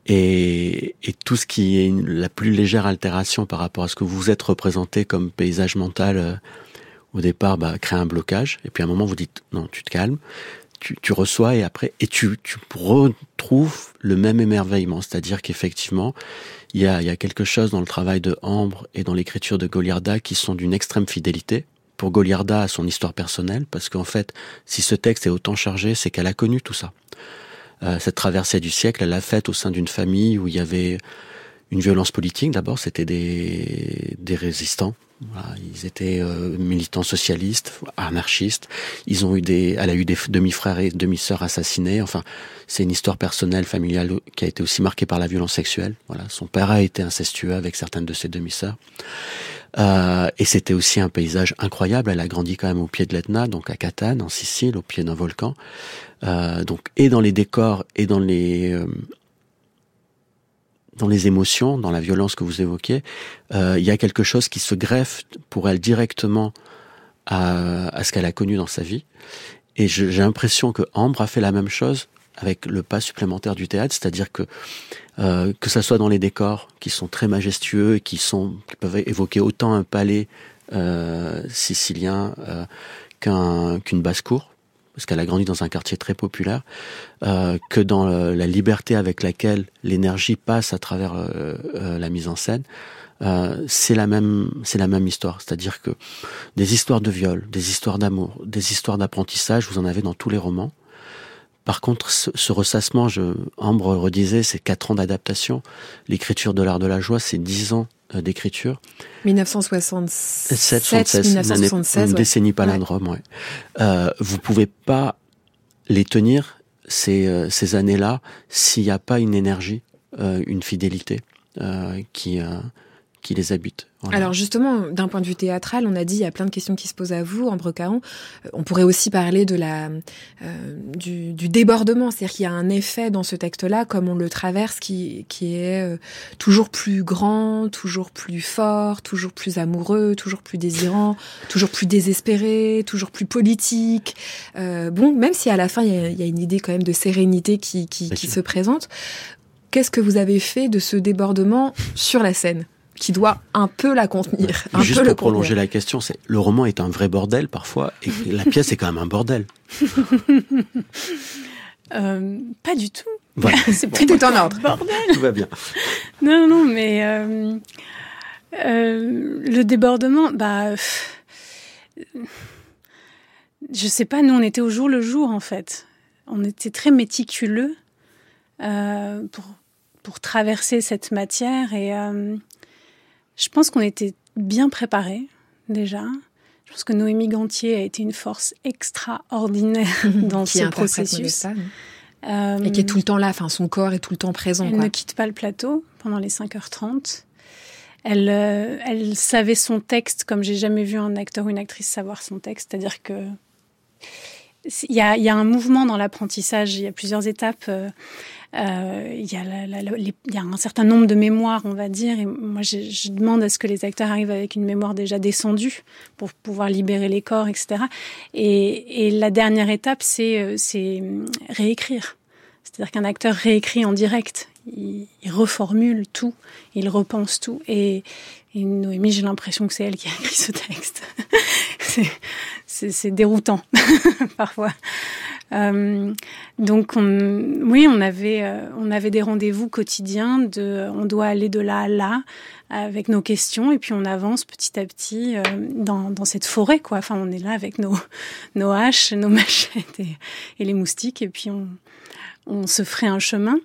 et, et, tout ce qui est la plus légère altération par rapport à ce que vous êtes représenté comme paysage mental euh, au départ bah, crée un blocage et puis à un moment vous dites non tu te calmes tu, tu, reçois et après et tu, tu retrouves le même émerveillement, c'est-à-dire qu'effectivement il y a, quelque chose dans le travail de Ambre et dans l'écriture de Goliarda qui sont d'une extrême fidélité pour Goliarda à son histoire personnelle, parce qu'en fait, si ce texte est autant chargé, c'est qu'elle a connu tout ça. Euh, cette traversée du siècle, elle l'a faite au sein d'une famille où il y avait une violence politique. D'abord, c'était des résistants. Ils étaient euh, militants socialistes, anarchistes. Ils ont eu des, elle a eu des demi-frères et demi-sœurs assassinés. Enfin, c'est une histoire personnelle, familiale, qui a été aussi marquée par la violence sexuelle. Voilà, son père a été incestueux avec certaines de ses demi-sœurs. Euh, et c'était aussi un paysage incroyable. Elle a grandi quand même au pied de l'Etna, donc à Catane, en Sicile, au pied d'un volcan. Euh, donc et dans les décors et dans les dans les émotions, dans la violence que vous évoquez, euh, il y a quelque chose qui se greffe pour elle directement à, ce qu'elle a connu dans sa vie. Et j'ai l'impression que Ambre a fait la même chose avec le pas supplémentaire du théâtre, c'est-à-dire que euh, que ça soit dans les décors qui sont très majestueux, qui sont qui peuvent évoquer autant un palais euh, sicilien euh, qu'un qu'une basse-cour, parce qu'elle a grandi dans un quartier très populaire, euh, que dans la liberté avec laquelle l'énergie passe à travers euh, euh, la mise en scène. c'est la même, c'est la même histoire. C'est-à-dire que des histoires de viol, des histoires d'amour, des histoires d'apprentissage, vous en avez dans tous les romans. Par contre, ce, ce ressassement, je, Ambre redisait, c'est quatre ans d'adaptation. L'écriture de l'art de la joie, c'est dix ans euh, d'écriture. 1967, 1976, une, décennie palindrome, ouais. Euh, vous pouvez pas les tenir ces, euh, ces années-là s'il n'y a pas une énergie, euh, une fidélité qui qui les habitent. Voilà. Alors justement, d'un point de vue théâtral, on a dit il y a plein de questions qui se posent à vous, Ambre Caron. Euh, on pourrait aussi parler de la euh, du, du, débordement, c'est-à-dire qu'il y a un effet dans ce texte-là, comme on le traverse, qui qui est euh, toujours plus grand, toujours plus fort, toujours plus amoureux, toujours plus désirant, toujours plus désespéré, toujours plus politique. Euh, bon, même si à la fin il y a, il y a une idée quand même de sérénité qui qui, qui se présente. Qu'est-ce que vous avez fait de ce débordement sur la scène? Qui doit un peu la contenir. Un Juste peu pour le prolonger contenir. la question, c'est le roman est un vrai bordel parfois, et la pièce est quand même un bordel. euh, pas du tout. Voilà. c'est Tout est en ordre. Bordel. Tout va bien. Non, non, mais euh, euh, le débordement, bah, pff, je sais pas. Nous, on était au jour le jour en fait. On était très méticuleux euh, pour pour traverser cette matière et euh, je pense qu'on était bien préparés déjà. Je pense que Noémie Gantier a été une force extraordinaire dans qui ce processus. Modesta, Euh, et qui est tout le temps là, enfin son corps est tout le temps présent. elle Quoi. ne quitte pas le plateau pendant les 5h30. Elle, euh, elle savait son texte comme j'ai jamais vu un acteur ou une actrice savoir son texte. C'est-à-dire que il y a, il y a un mouvement dans l'apprentissage, il y a plusieurs étapes. Euh, euh, il, y a la, la, les, il y a un certain nombre de mémoires, on va dire. Et moi, je, je, demande à ce que les acteurs arrivent avec une mémoire déjà descendue pour pouvoir libérer les corps, etc. Et, et la dernière étape, c'est réécrire. C'est-à-dire qu'un acteur réécrit en direct. Il, reformule tout, il repense tout. Et, Noémie, j'ai l'impression que c'est elle qui a écrit ce texte. c'est déroutant parfois. Euh, donc, on, oui, on avait, euh, on avait des rendez-vous quotidiens. De, on doit aller de là à là avec nos questions et puis on avance petit à petit euh, dans, cette forêt. Quoi. Enfin, on est là avec nos, haches, nos machettes et, et les moustiques et puis on, on se ferait un chemin.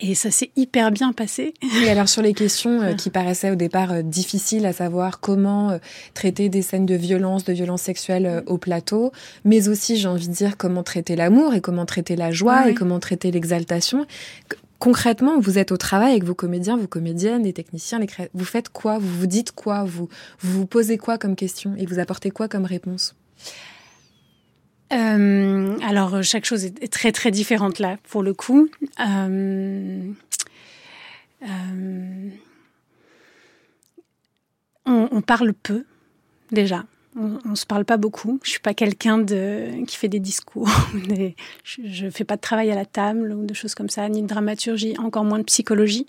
Et ça s'est hyper bien passé. Et alors sur les questions euh, qui paraissaient au départ euh, difficiles, à savoir comment euh, traiter des scènes de violence, de violence sexuelle euh, au plateau, mais aussi j'ai envie de dire comment traiter l'amour et comment traiter la joie Ouais. et comment traiter l'exaltation. Concrètement, vous êtes au travail avec vos comédiens, vos comédiennes, les techniciens, les cré... vous faites quoi? Vous vous dites quoi? Vous, vous vous posez quoi comme question et vous apportez quoi comme réponse? Euh, alors chaque chose est très très différente là pour le coup. Euh, euh, on, parle peu déjà. On, on, se parle pas beaucoup. Je suis pas quelqu'un de qui fait des discours. Je, je fais pas de travail à la table ou de choses comme ça, ni de dramaturgie, encore moins de psychologie.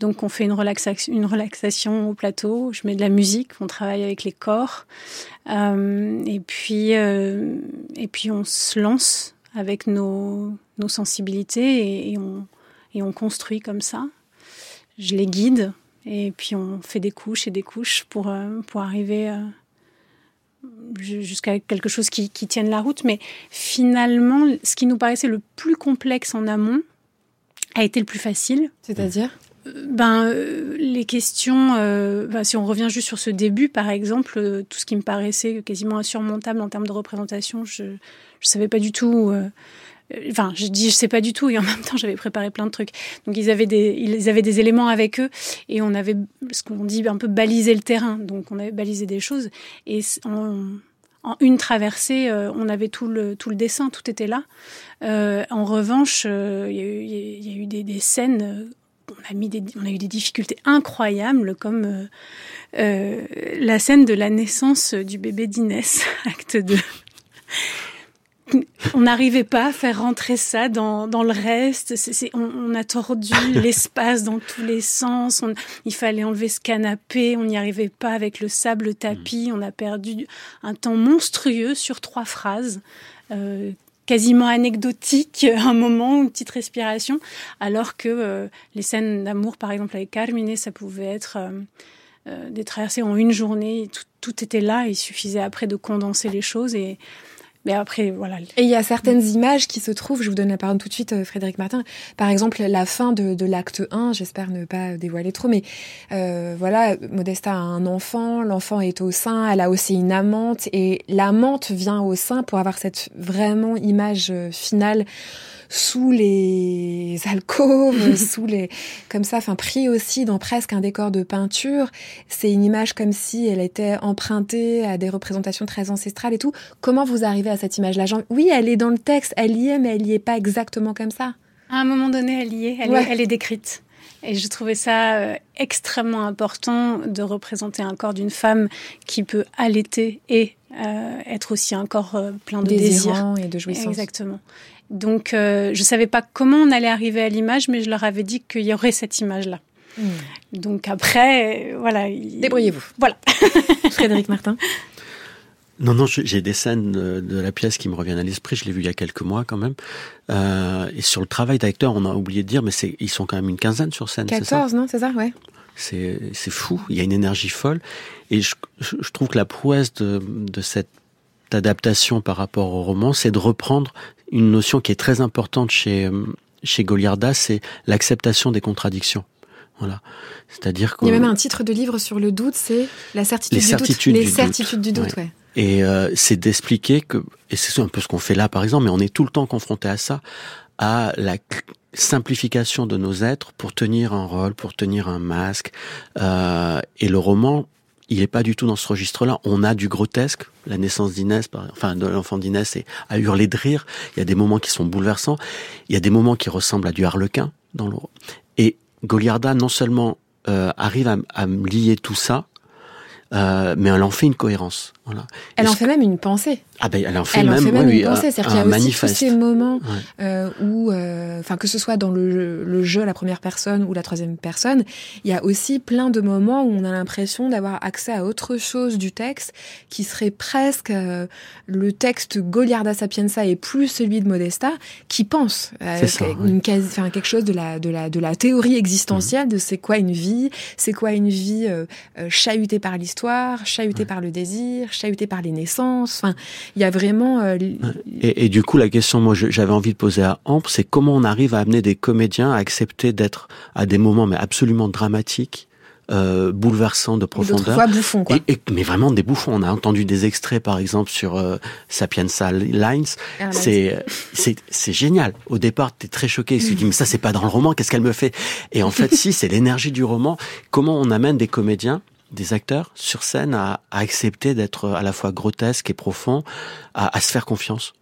Donc on fait une relaxation, une relaxation au plateau. Je mets de la musique. On travaille avec les corps. Euh, et puis euh, et puis on se lance avec nos, nos sensibilités et, on, et on construit comme ça. Je les guide et puis on fait des couches et des couches pour, euh, pour arriver jusqu'à quelque chose qui, qui tienne la route. Mais finalement, ce qui nous paraissait le plus complexe en amont a été le plus facile. C'est-à-dire? Ben, euh, les questions, euh, ben, si on revient juste sur ce début, par exemple, euh, tout ce qui me paraissait quasiment insurmontable en termes de représentation, je ne savais pas du tout. Enfin, je dis je sais pas du tout et en même temps j'avais préparé plein de trucs. Donc ils avaient des ils avaient des éléments avec eux et on avait ce qu'on dit un peu balisé le terrain. Donc on avait balisé des choses et en, une traversée, on avait tout le tout le dessin, tout était là. en revanche, il y, a eu des, scènes on a, on a eu des difficultés incroyables, comme euh, euh, la scène de la naissance du bébé d'Inès, acte 2. on n'arrivait pas à faire rentrer ça dans, dans le reste. on, a tordu l'espace dans tous les sens. il fallait enlever ce canapé. On n'y arrivait pas avec le sable tapis. On a perdu un temps monstrueux sur trois phrases. Euh, quasiment anecdotique, un moment, une petite respiration, alors que euh, les scènes d'amour, par exemple avec Carmine, ça pouvait être euh, euh, des traversées en une journée, tout, tout, était là, il suffisait après de condenser les choses et mais après, voilà. Et il y a certaines images qui se trouvent, je vous donne la parole tout de suite, euh, Frédéric Martin. Par exemple, la fin de, de l'acte 1, j'espère ne pas dévoiler trop, mais euh, voilà, Modesta a un enfant, l'enfant est au sein, elle a aussi une amante, et l'amante vient au sein pour avoir cette vraiment image euh, finale sous les alcôves, sous les comme ça, enfin pris aussi dans presque un décor de peinture. C'est une image comme si elle était empruntée à des représentations très ancestrales et tout. Comment vous arrivez à cette image-là? Oui, elle est dans le texte, elle y est, mais elle y est pas exactement comme ça. À un moment donné, elle y est, elle, est, elle est décrite. Et je trouvais ça euh, extrêmement important de représenter un corps d'une femme qui peut allaiter et euh, être aussi un corps euh, plein de désir et de jouissance. Exactement. Donc, euh, je ne savais pas comment on allait arriver à l'image, mais je leur avais dit qu'il y aurait cette image-là. Hmm. Donc après, voilà. Débrouillez-vous. Voilà. Frédéric Martin. Non, non, j'ai des scènes de, la pièce qui me reviennent à l'esprit. Je l'ai vu il y a quelques mois quand même. Euh, et sur le travail d'acteur, on a oublié de dire, mais ils sont quand même une quinzaine sur scène. 14, non C'est ça, ouais. C'est fou. Il y a une énergie folle. Et je, je trouve que la prouesse de, de cette adaptation par rapport au roman, c'est de reprendre une notion qui est très importante chez chez Goliarda, c'est l'acceptation des contradictions. Voilà. C'est-à-dire qu'il y a même un titre de livre sur le doute, c'est la certitude du doute. Les certitudes du doute, ouais. Et euh, c'est d'expliquer que, et c'est un peu ce qu'on fait là par exemple, mais on est tout le temps confronté à ça, à la simplification de nos êtres pour tenir un rôle, pour tenir un masque. Euh, et le roman il n'est pas du tout dans ce registre-là. On a du grotesque. La naissance d'Inès, enfin de l'enfant d'Inès, c'est à hurler de rire. Il y a des moments qui sont bouleversants. Il y a des moments qui ressemblent à du harlequin dans le. Et Goliarda non seulement euh, arrive à, à lier tout ça, euh, mais elle en fait une cohérence. Voilà. Elle en fait même une pensée. Ah ben elle en fait même, une pensée, c'est-à-dire qu'il y a aussi tous ces moments euh, où, euh, enfin que ce soit dans le, le, jeu la première personne ou la troisième personne, il y a aussi plein de moments où on a l'impression d'avoir accès à autre chose du texte qui serait presque euh, le texte Goliarda Sapienza et plus celui de Modesta qui pense ça, une quasi, enfin quelque chose de la de la de la théorie existentielle de c'est quoi une vie, c'est quoi une vie chahutée par l'histoire, chahutée par le désir, chahutée par les naissances, enfin il y a vraiment. Euh, et, et, du coup, la question, moi, j'avais envie de poser à Amp, c'est comment on arrive à amener des comédiens à accepter d'être à des moments mais absolument dramatiques. Euh, bouleversants de profondeur. Fois bouffons, quoi. Et, mais vraiment des bouffons. On a entendu des extraits, par exemple, sur euh, Sapienza Lines. C'est génial. Au départ, t'es très choqué. Tu te dis mais ça c'est pas dans le roman. Qu'est-ce qu'elle me fait? Et en fait, si, c'est l'énergie du roman. Comment on amène des comédiens des acteurs sur scène à, accepter d'être à la fois grotesque et profond, à, se faire confiance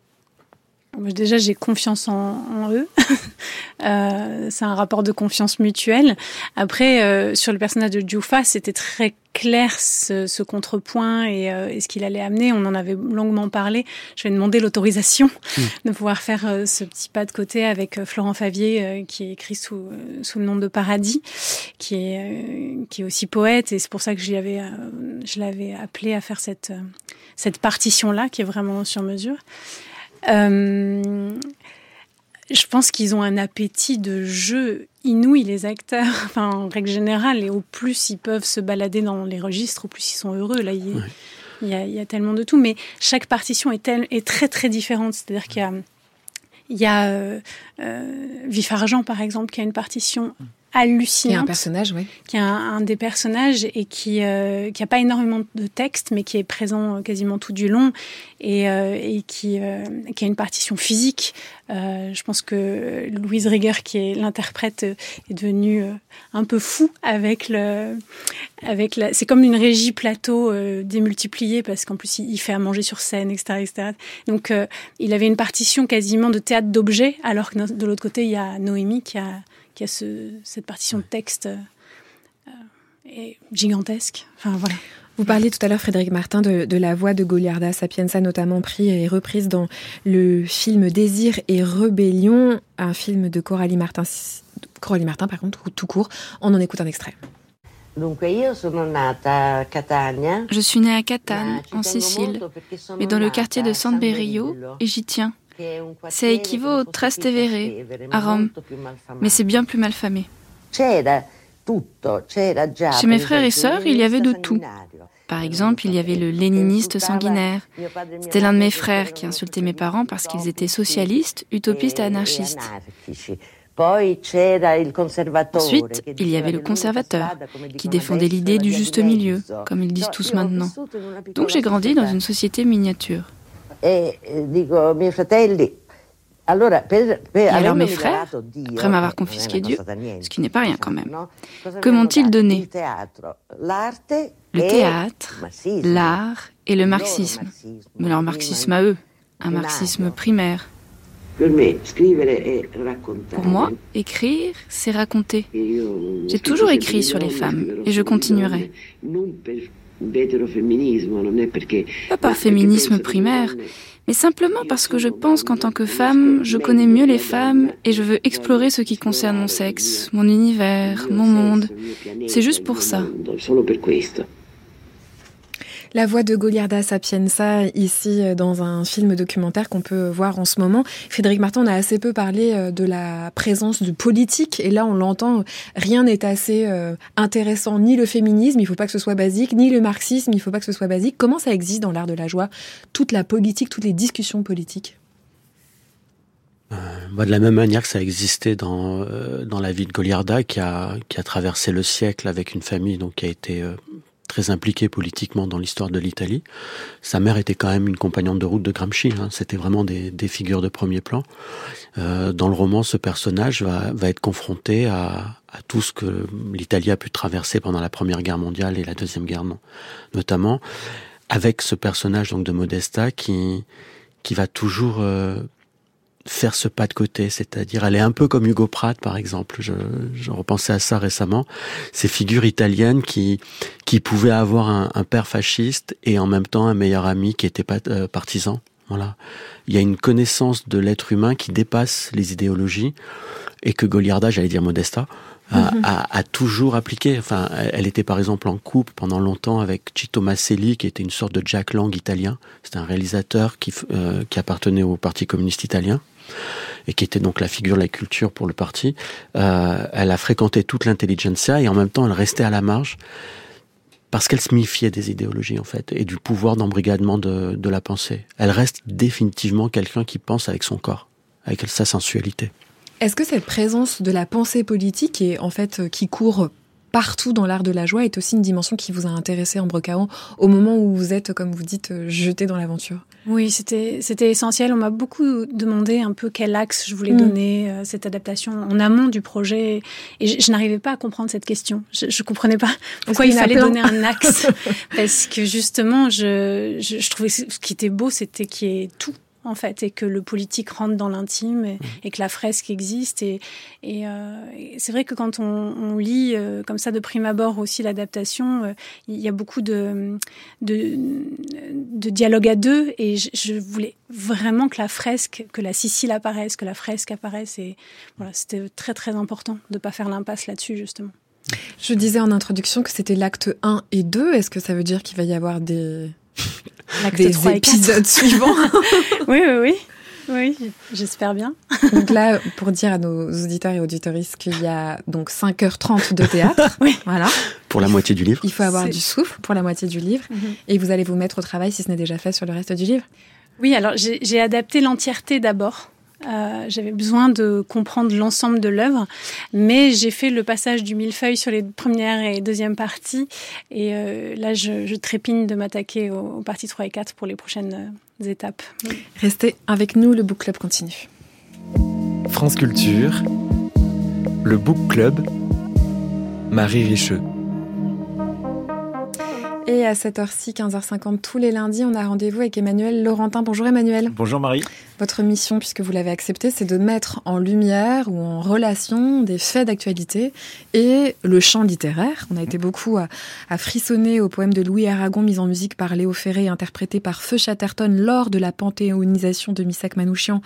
Déjà, j'ai confiance en, eux. euh, c'est un rapport de confiance mutuelle. Après, euh, sur le personnage de Jufa, c'était très clair ce, ce contrepoint et, euh, et, ce qu'il allait amener. On en avait longuement parlé. Je vais demander l'autorisation mmh. de pouvoir faire euh, ce petit pas de côté avec Florent Favier, qui est écrit sous, sous le nom de Paradis, qui est, qui est aussi poète. Et c'est pour ça que je l'avais, je l'avais appelé à faire cette, cette partition-là, qui est vraiment sur mesure. Euh, Je pense qu'ils ont un appétit de jeu inouï, les acteurs, enfin, en règle générale, et au plus ils peuvent se balader dans les registres, au plus ils sont heureux. Là, il, y, a, il y a, tellement de tout, mais chaque partition est, très très différente. C'est-à-dire qu'il y a, il y a euh, euh, Vif Argent, par exemple, qui a une partition hallucinante. Qui est un personnage, oui. Qui est un, des personnages et qui euh, qui a pas énormément de texte, mais qui est présent quasiment tout du long et, euh, et qui euh, qui a une partition physique. Euh, je pense que Louise Rieger, qui est l'interprète, est devenue un peu fou avec le avec la. C'est comme une régie plateau démultipliée parce qu'en plus il, fait à manger sur scène, etc., etc. Donc il avait une partition quasiment de théâtre d'objets, alors que de l'autre côté il y a Noémie qui a qui a ce, cette partition de texte euh, est gigantesque. Enfin, voilà. Vous parliez tout à l'heure, Frédéric Martin, de, de, la voix de Goliarda Sapienza, notamment pris et reprise dans le film Désir et Rébellion, un film de Coralie Martin, Coralie Martin, par contre, tout court. On en écoute un extrait. Je suis née à Catane, en Sicile, mais dans le quartier de San Berio, et j'y tiens. Ça équivaut au Trastevere, à Rome, mais c'est bien plus mal famé. Chez mes frères et sœurs, il y avait de tout. Par exemple, il y avait le léniniste sanguinaire. C'était l'un de mes frères qui insultait mes parents parce qu'ils étaient socialistes, utopistes et anarchistes. Ensuite, il y avait le conservateur, qui défendait l'idée du juste milieu, comme ils disent tous maintenant. Donc j'ai grandi dans une société miniature. Et alors mes frères, après m'avoir confisqué Dieu, ce qui n'est pas rien quand même, que m'ont-ils donné? Le théâtre, l'art et le marxisme. Mais leur marxisme à eux, un marxisme primaire. Pour moi, écrire, c'est raconter. J'ai toujours écrit sur les femmes et je continuerai. Pas par féminisme primaire, mais simplement parce que je pense qu'en tant que femme, je connais mieux les femmes et je veux explorer ce qui concerne mon sexe, mon univers, mon monde. C'est juste pour ça. La voix de Goliarda Sapienza ici euh, dans un film documentaire qu'on peut voir en ce moment. Frédéric Martin, on a assez peu parlé euh, de la présence du politique et là on l'entend, rien n'est assez euh, intéressant, ni le féminisme, il faut pas que ce soit basique, ni le marxisme, il faut pas que ce soit basique. Comment ça existe dans l'art de la joie, toute la politique, toutes les discussions politiques? Euh, de la même manière que ça existait dans dans la vie de Goliarda qui a qui a traversé le siècle avec une famille donc qui a été très impliqué politiquement dans l'histoire de l'Italie. Sa mère était quand même une compagnonne de route de Gramsci. Hein. C'était vraiment des, des, figures de premier plan. Euh, dans le roman, ce personnage va, va être confronté à, à, tout ce que l'Italie a pu traverser pendant la Première Guerre mondiale et la Deuxième Guerre, notamment, avec ce personnage donc de Modesta qui qui va toujours euh, faire ce pas de côté, c'est-à-dire elle est un peu comme Hugo Pratt par exemple. Je, je repensais à ça récemment. Ces figures italiennes qui qui pouvaient avoir un, un père fasciste et en même temps un meilleur ami qui était pas euh, partisan. Voilà. Il y a une connaissance de l'être humain qui dépasse les idéologies et que Goliarda, j'allais dire Modesta, a, mhm. a, a, toujours appliqué. Enfin, elle était par exemple en couple pendant longtemps avec Cito Masselli, qui était une sorte de Jack Lang italien. C'était un réalisateur qui, euh, qui appartenait au Parti communiste italien et qui était donc la figure de la culture pour le parti. Euh, elle a fréquenté toute l'intelligentsia et en même temps elle restait à la marge parce qu'elle se méfiait des idéologies en fait et du pouvoir d'embrigadement de, la pensée. Elle reste définitivement quelqu'un qui pense avec son corps, avec sa sensualité. Est-ce que cette présence de la pensée politique et en fait euh, qui court partout dans l'art de la joie est aussi une dimension qui vous a intéressé en Brecaon au moment où vous êtes, comme vous dites, euh, jeté dans l'aventure Oui, c'était c'était essentiel. On m'a beaucoup demandé un peu quel axe je voulais mm. donner euh, cette adaptation en amont du projet, et je, je n'arrivais pas à comprendre cette question. Je, je comprenais pas pourquoi il fallait donner un axe, parce que justement, je, je, je trouvais ce qui était beau, c'était qu'il y ait tout en fait, et que le politique rentre dans l'intime et, mmh. que la fresque existe. Et, et, euh, c'est vrai que quand on, on lit euh, comme ça de prime abord aussi l'adaptation, euh, il y a beaucoup de, de, de dialogue à deux. Et je, je, voulais vraiment que la fresque, que la Sicile apparaisse, que la fresque apparaisse. Et voilà, c'était très très important de pas faire l'impasse là-dessus justement. Je disais en introduction que c'était l'acte 1 et 2. Est-ce que ça veut dire qu'il va y avoir des des épisodes suivants. oui, oui, oui. Oui, j'espère bien. donc là, pour dire à nos auditeurs et auditoristes qu'il y a donc 5h30 de théâtre. oui. Voilà. Pour la moitié du livre. Il faut avoir du souffle pour la moitié du livre. Mhm. Et vous allez vous mettre au travail, si ce n'est déjà fait, sur le reste du livre. Oui, alors j'ai adapté l'entièreté d'abord. Euh, j'avais besoin de comprendre l'ensemble de l'œuvre, mais j'ai fait le passage du millefeuille sur les premières et deuxièmes parties, et euh, là je, je, trépigne de m'attaquer aux, parties 3 et 4 pour les prochaines euh, étapes. Restez avec nous, le Book Club continue. France Culture, le Book Club, Marie Richeux. Et à cette heure-ci, 15h50 tous les lundis, on a rendez-vous avec Emmanuel Laurentin. Bonjour Emmanuel. Bonjour Marie. Votre mission, puisque vous l'avez accepté, c'est de mettre en lumière ou en relation des faits d'actualité et le chant littéraire. On a été beaucoup à, frissonner au poème de Louis Aragon, mis en musique par Léo Ferré et interprété par Feu Chatterton lors de la panthéonisation de Missak Manouchian,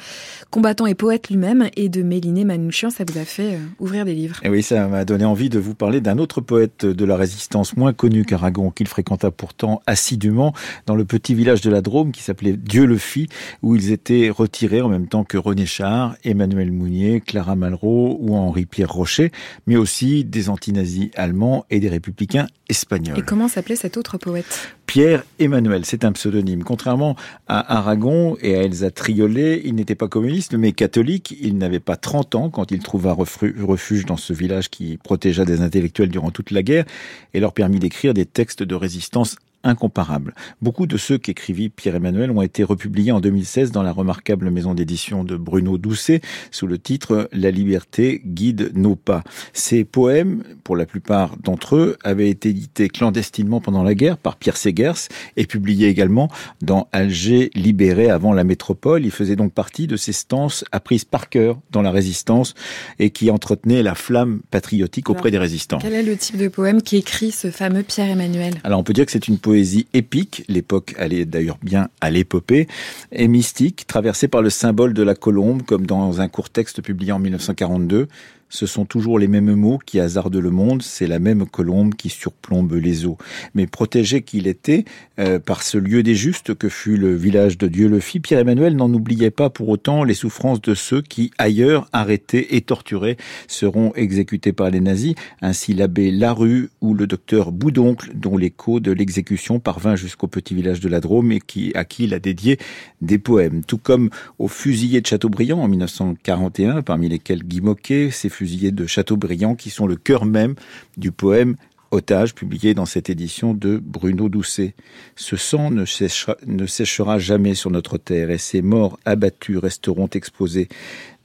combattant et poète lui-même, et de Méliné Manouchian. Ça vous a fait euh, ouvrir des livres. Et oui, ça m'a donné envie de vous parler d'un autre poète de la résistance moins connu qu'Aragon, qu'il pourtant assidûment dans le petit village de la Drôme qui s'appelait Dieu le fit, où ils étaient retirés en même temps que René Char, Emmanuel Mounier, Clara Malraux ou Henri-Pierre Rocher, mais aussi des antinazis allemands et des républicains espagnols. Et comment s'appelait cet autre poète? Pierre Emmanuel, c'est un pseudonyme. Contrairement à Aragon et à Elsa Triolet, il n'était pas communiste, mais catholique. Il n'avait pas 30 ans quand il trouva refuge dans ce village qui protégea des intellectuels durant toute la guerre et leur permit d'écrire des textes de résistance incomparable. Beaucoup de ceux qu'écrivit Pierre-Emmanuel ont été republiés en 2016 dans la remarquable maison d'édition de Bruno Doucet sous le titre La liberté guide nos pas. Ces poèmes, pour la plupart d'entre eux, avaient été édités clandestinement pendant la guerre par Pierre Segers et publiés également dans Alger libéré avant la métropole. Ils faisaient donc partie de ces stances apprises par cœur dans la résistance et qui entretenaient la flamme patriotique auprès des résistants. Quel est le type de poème qui écrit ce fameux Pierre-Emmanuel? Alors on peut dire que c'est une poésie épique, l'époque allait d'ailleurs bien à l'épopée, et mystique, traversée par le symbole de la colombe, comme dans un court texte publié en 1942 ce sont toujours les mêmes mots qui hasardent le monde, c'est la même colombe qui surplombe les eaux. Mais protégé qu'il était euh, par ce lieu des justes que fut le village de Dieu le fit, Pierre-Emmanuel n'en oubliait pas pour autant les souffrances de ceux qui, ailleurs, arrêtés et torturés, seront exécutés par les nazis, ainsi l'abbé Larue ou le docteur Boudoncle, dont l'écho de l'exécution parvint jusqu'au petit village de la Drôme et qui, à qui il a dédié des poèmes. Tout comme aux fusillés de Châteaubriand en 1941, parmi lesquels Guy Moquet, de Châteaubriand, qui sont le cœur même du poème Otage, publié dans cette édition de Bruno Doucet. Ce sang ne séchera, ne séchera jamais sur notre terre et ces morts abattus resteront exposés.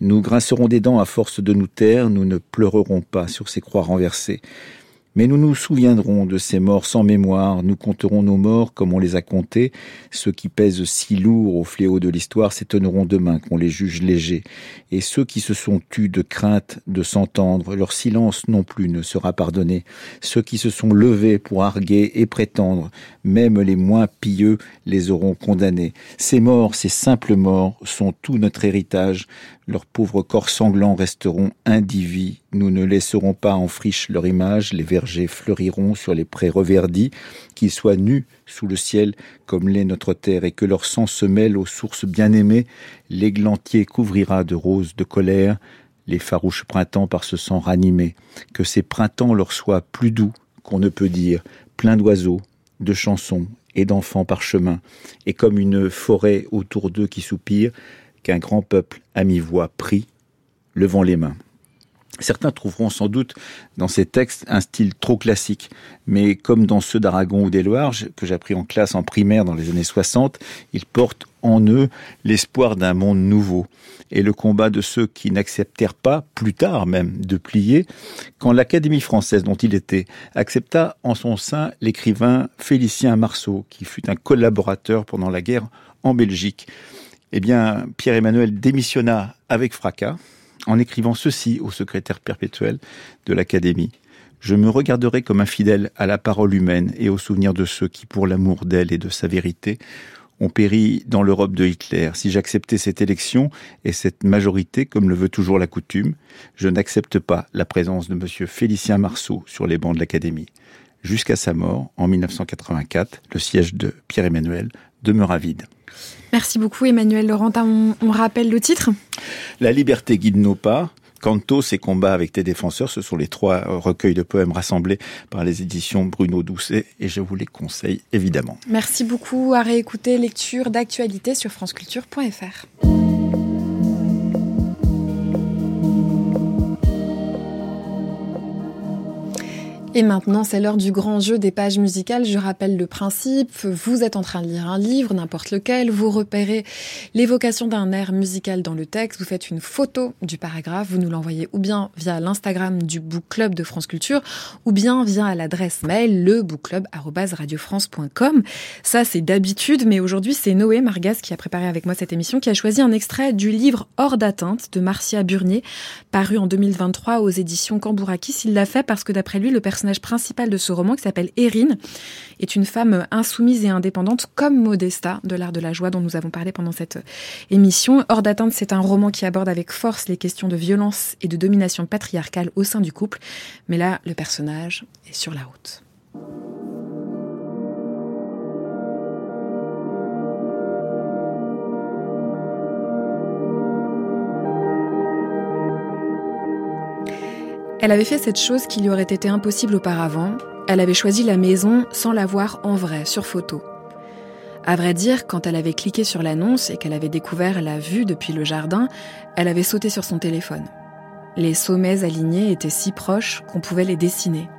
Nous grincerons des dents à force de nous taire, nous ne pleurerons pas sur ces croix renversées. Mais nous nous souviendrons de ces morts sans mémoire, nous compterons nos morts comme on les a comptés. Ceux qui pèsent si lourd au fléau de l'histoire s'étonneront demain qu'on les juge légers. Et ceux qui se sont tus de crainte de s'entendre, leur silence non plus ne sera pardonné. Ceux qui se sont levés pour arguer et prétendre, même les moins pieux les auront condamnés. Ces morts, ces simples morts, sont tout notre héritage. Leurs pauvres corps sanglants resteront indivis. Nous ne laisserons pas en friche leur image. Les vergers fleuriront sur les prés reverdis. Qu'ils soient nus sous le ciel comme l'est notre terre et que leur sang se mêle aux sources bien-aimées. L'églantier couvrira de roses de colère les farouches printemps par ce sang ranimé. Que ces printemps leur soient plus doux qu'on ne peut dire, pleins d'oiseaux, de chansons et d'enfants par chemin, et comme une forêt autour d'eux qui soupire, qu'un grand peuple à mi-voix prie, levant les mains. Certains trouveront sans doute dans ces textes un style trop classique, mais comme dans ceux d'Aragon ou des que j'ai appris en classe en primaire dans les années 60, ils portent en eux l'espoir d'un monde nouveau et le combat de ceux qui n'acceptèrent pas, plus tard même, de plier, quand l'Académie française dont il était accepta en son sein l'écrivain Félicien Marceau, qui fut un collaborateur pendant la guerre en Belgique eh bien, Pierre-Emmanuel démissionna avec fracas en écrivant ceci au secrétaire perpétuel de l'Académie. Je me regarderai comme un fidèle à la parole humaine et au souvenir de ceux qui, pour l'amour d'elle et de sa vérité, ont péri dans l'Europe de Hitler. Si j'acceptais cette élection et cette majorité, comme le veut toujours la coutume, je n'accepte pas la présence de M. Félicien Marceau sur les bancs de l'Académie. Jusqu'à sa mort, en 1984, le siège de Pierre-Emmanuel demeura vide. Merci beaucoup Emmanuel Laurentin. On, on rappelle le titre La liberté guide nos pas. Cantos et combats avec tes défenseurs, ce sont les trois recueils de poèmes rassemblés par les éditions Bruno Doucet et je vous les conseille évidemment. Merci beaucoup à réécouter lecture d'actualité sur franceculture.fr. Et maintenant, c'est l'heure du grand jeu des pages musicales. Je rappelle le principe. Vous êtes en train de lire un livre, n'importe lequel. Vous repérez l'évocation d'un air musical dans le texte. Vous faites une photo du paragraphe. Vous nous l'envoyez ou bien via l'Instagram du Book Club de France Culture ou bien via l'adresse mail lebookclub.radiofrance.com. Ça, c'est d'habitude, mais aujourd'hui, c'est Noé Margas qui a préparé avec moi cette émission, qui a choisi un extrait du livre Hors d'atteinte de Marcia Burnier, paru en 2023 aux éditions Cambourakis. Il l'a fait parce que d'après lui, le personnage principal de ce roman, qui s'appelle Erin, est une femme insoumise et indépendante comme Modesta de l'art de la joie dont nous avons parlé pendant cette émission. Hors d'atteinte, c'est un roman qui aborde avec force les questions de violence et de domination patriarcale au sein du couple. Mais là, le personnage est sur la route. Elle avait fait cette chose qui lui aurait été impossible auparavant. Elle avait choisi la maison sans la voir en vrai, sur photo. À vrai dire, quand elle avait cliqué sur l'annonce et qu'elle avait découvert la vue depuis le jardin, elle avait sauté sur son téléphone. Les sommets alignés étaient si proches qu'on pouvait les dessiner.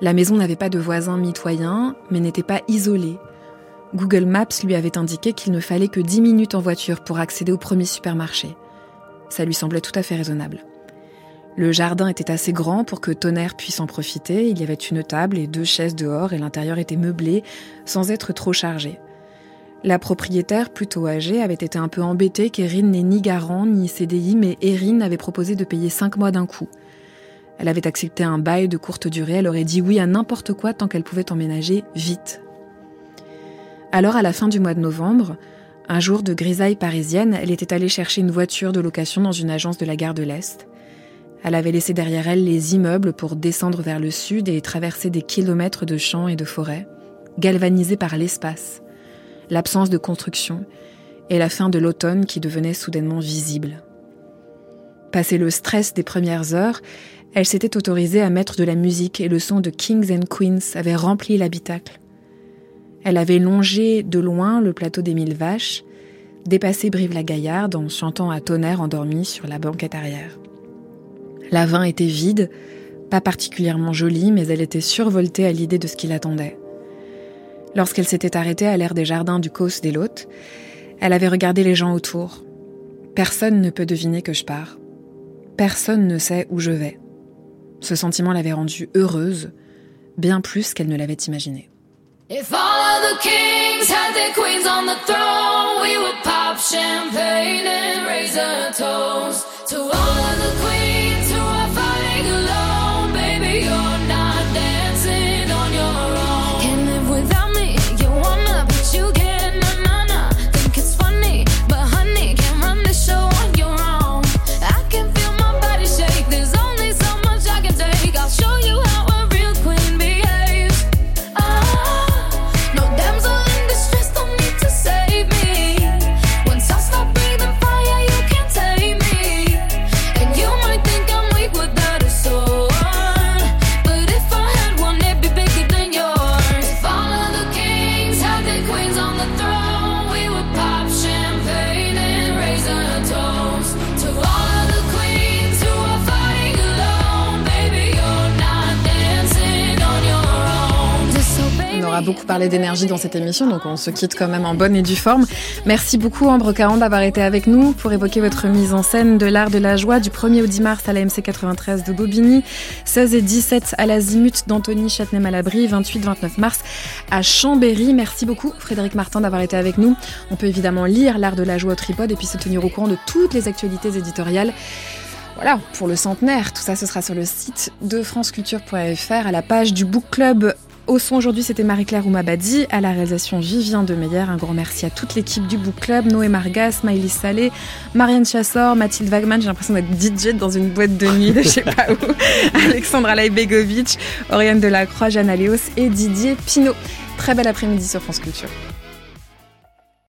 La maison n'avait pas de voisins mitoyens, mais n'était pas isolée. Google Maps lui avait indiqué qu'il ne fallait que 10 minutes en voiture pour accéder au premier supermarché. Ça lui semblait tout à fait raisonnable. Le jardin était assez grand pour que Tonnerre puisse en profiter. Il y avait une table et deux chaises dehors et l'intérieur était meublé sans être trop chargé. La propriétaire, plutôt âgée, avait été un peu embêtée qu'Erin n'ait ni garant ni CDI, mais Erin avait proposé de payer cinq mois d'un coup. Elle avait accepté un bail de courte durée, elle aurait dit oui à n'importe quoi tant qu'elle pouvait emménager vite. Alors, à la fin du mois de novembre, un jour de grisaille parisienne, elle était allée chercher une voiture de location dans une agence de la gare de l'Est. Elle avait laissé derrière elle les immeubles pour descendre vers le sud et traverser des kilomètres de champs et de forêts, galvanisés par l'espace, l'absence de construction et la fin de l'automne qui devenait soudainement visible. Passé le stress des premières heures, elle s'était autorisée à mettre de la musique et le son de Kings and Queens avait rempli l'habitacle. Elle avait longé de loin le plateau des Mille Vaches, dépassé Brive-la-Gaillarde en chantant à tonnerre endormi sur la banquette arrière. La vin était vide, pas particulièrement jolie, mais elle était survoltée à l'idée de ce qui l'attendait. Lorsqu'elle s'était arrêtée à l'air des jardins du Causse des Lottes, elle avait regardé les gens autour. Personne ne peut deviner que je pars. Personne ne sait où je vais. Ce sentiment l'avait rendue heureuse, bien plus qu'elle ne l'avait imaginé. Beaucoup parlé d'énergie dans cette émission, donc on se quitte quand même en bonne et due forme. Merci beaucoup Ambre Caron d'avoir été avec nous pour évoquer votre mise en scène de l'art de la joie du 1er au 10 mars à la MC 93 de Bobigny, 16 et 17 à l'Azimut d'Anthony Châtenay-Malabry, 28-29 mars à Chambéry. Merci beaucoup Frédéric Martin d'avoir été avec nous. On peut évidemment lire l'art de la joie au tripode et puis se tenir au courant de toutes les actualités éditoriales. Voilà, pour le centenaire, tout ça ce sera sur le site de franceculture.fr à la page du book club au son aujourd'hui, c'était Marie-Claire Oumabadi, à la réalisation Vivien de Meyer. Un grand merci à toute l'équipe du Book Club, Noé Margas, Maïlis Salé, Marianne Chassor, Mathilde Wagman, j'ai l'impression d'être DJ dans une boîte de nuit de je sais pas où, Alexandra Laibegovic, Oriane Delacroix, Jeanne Aléos et Didier Pinault. Très bel après-midi sur France Culture.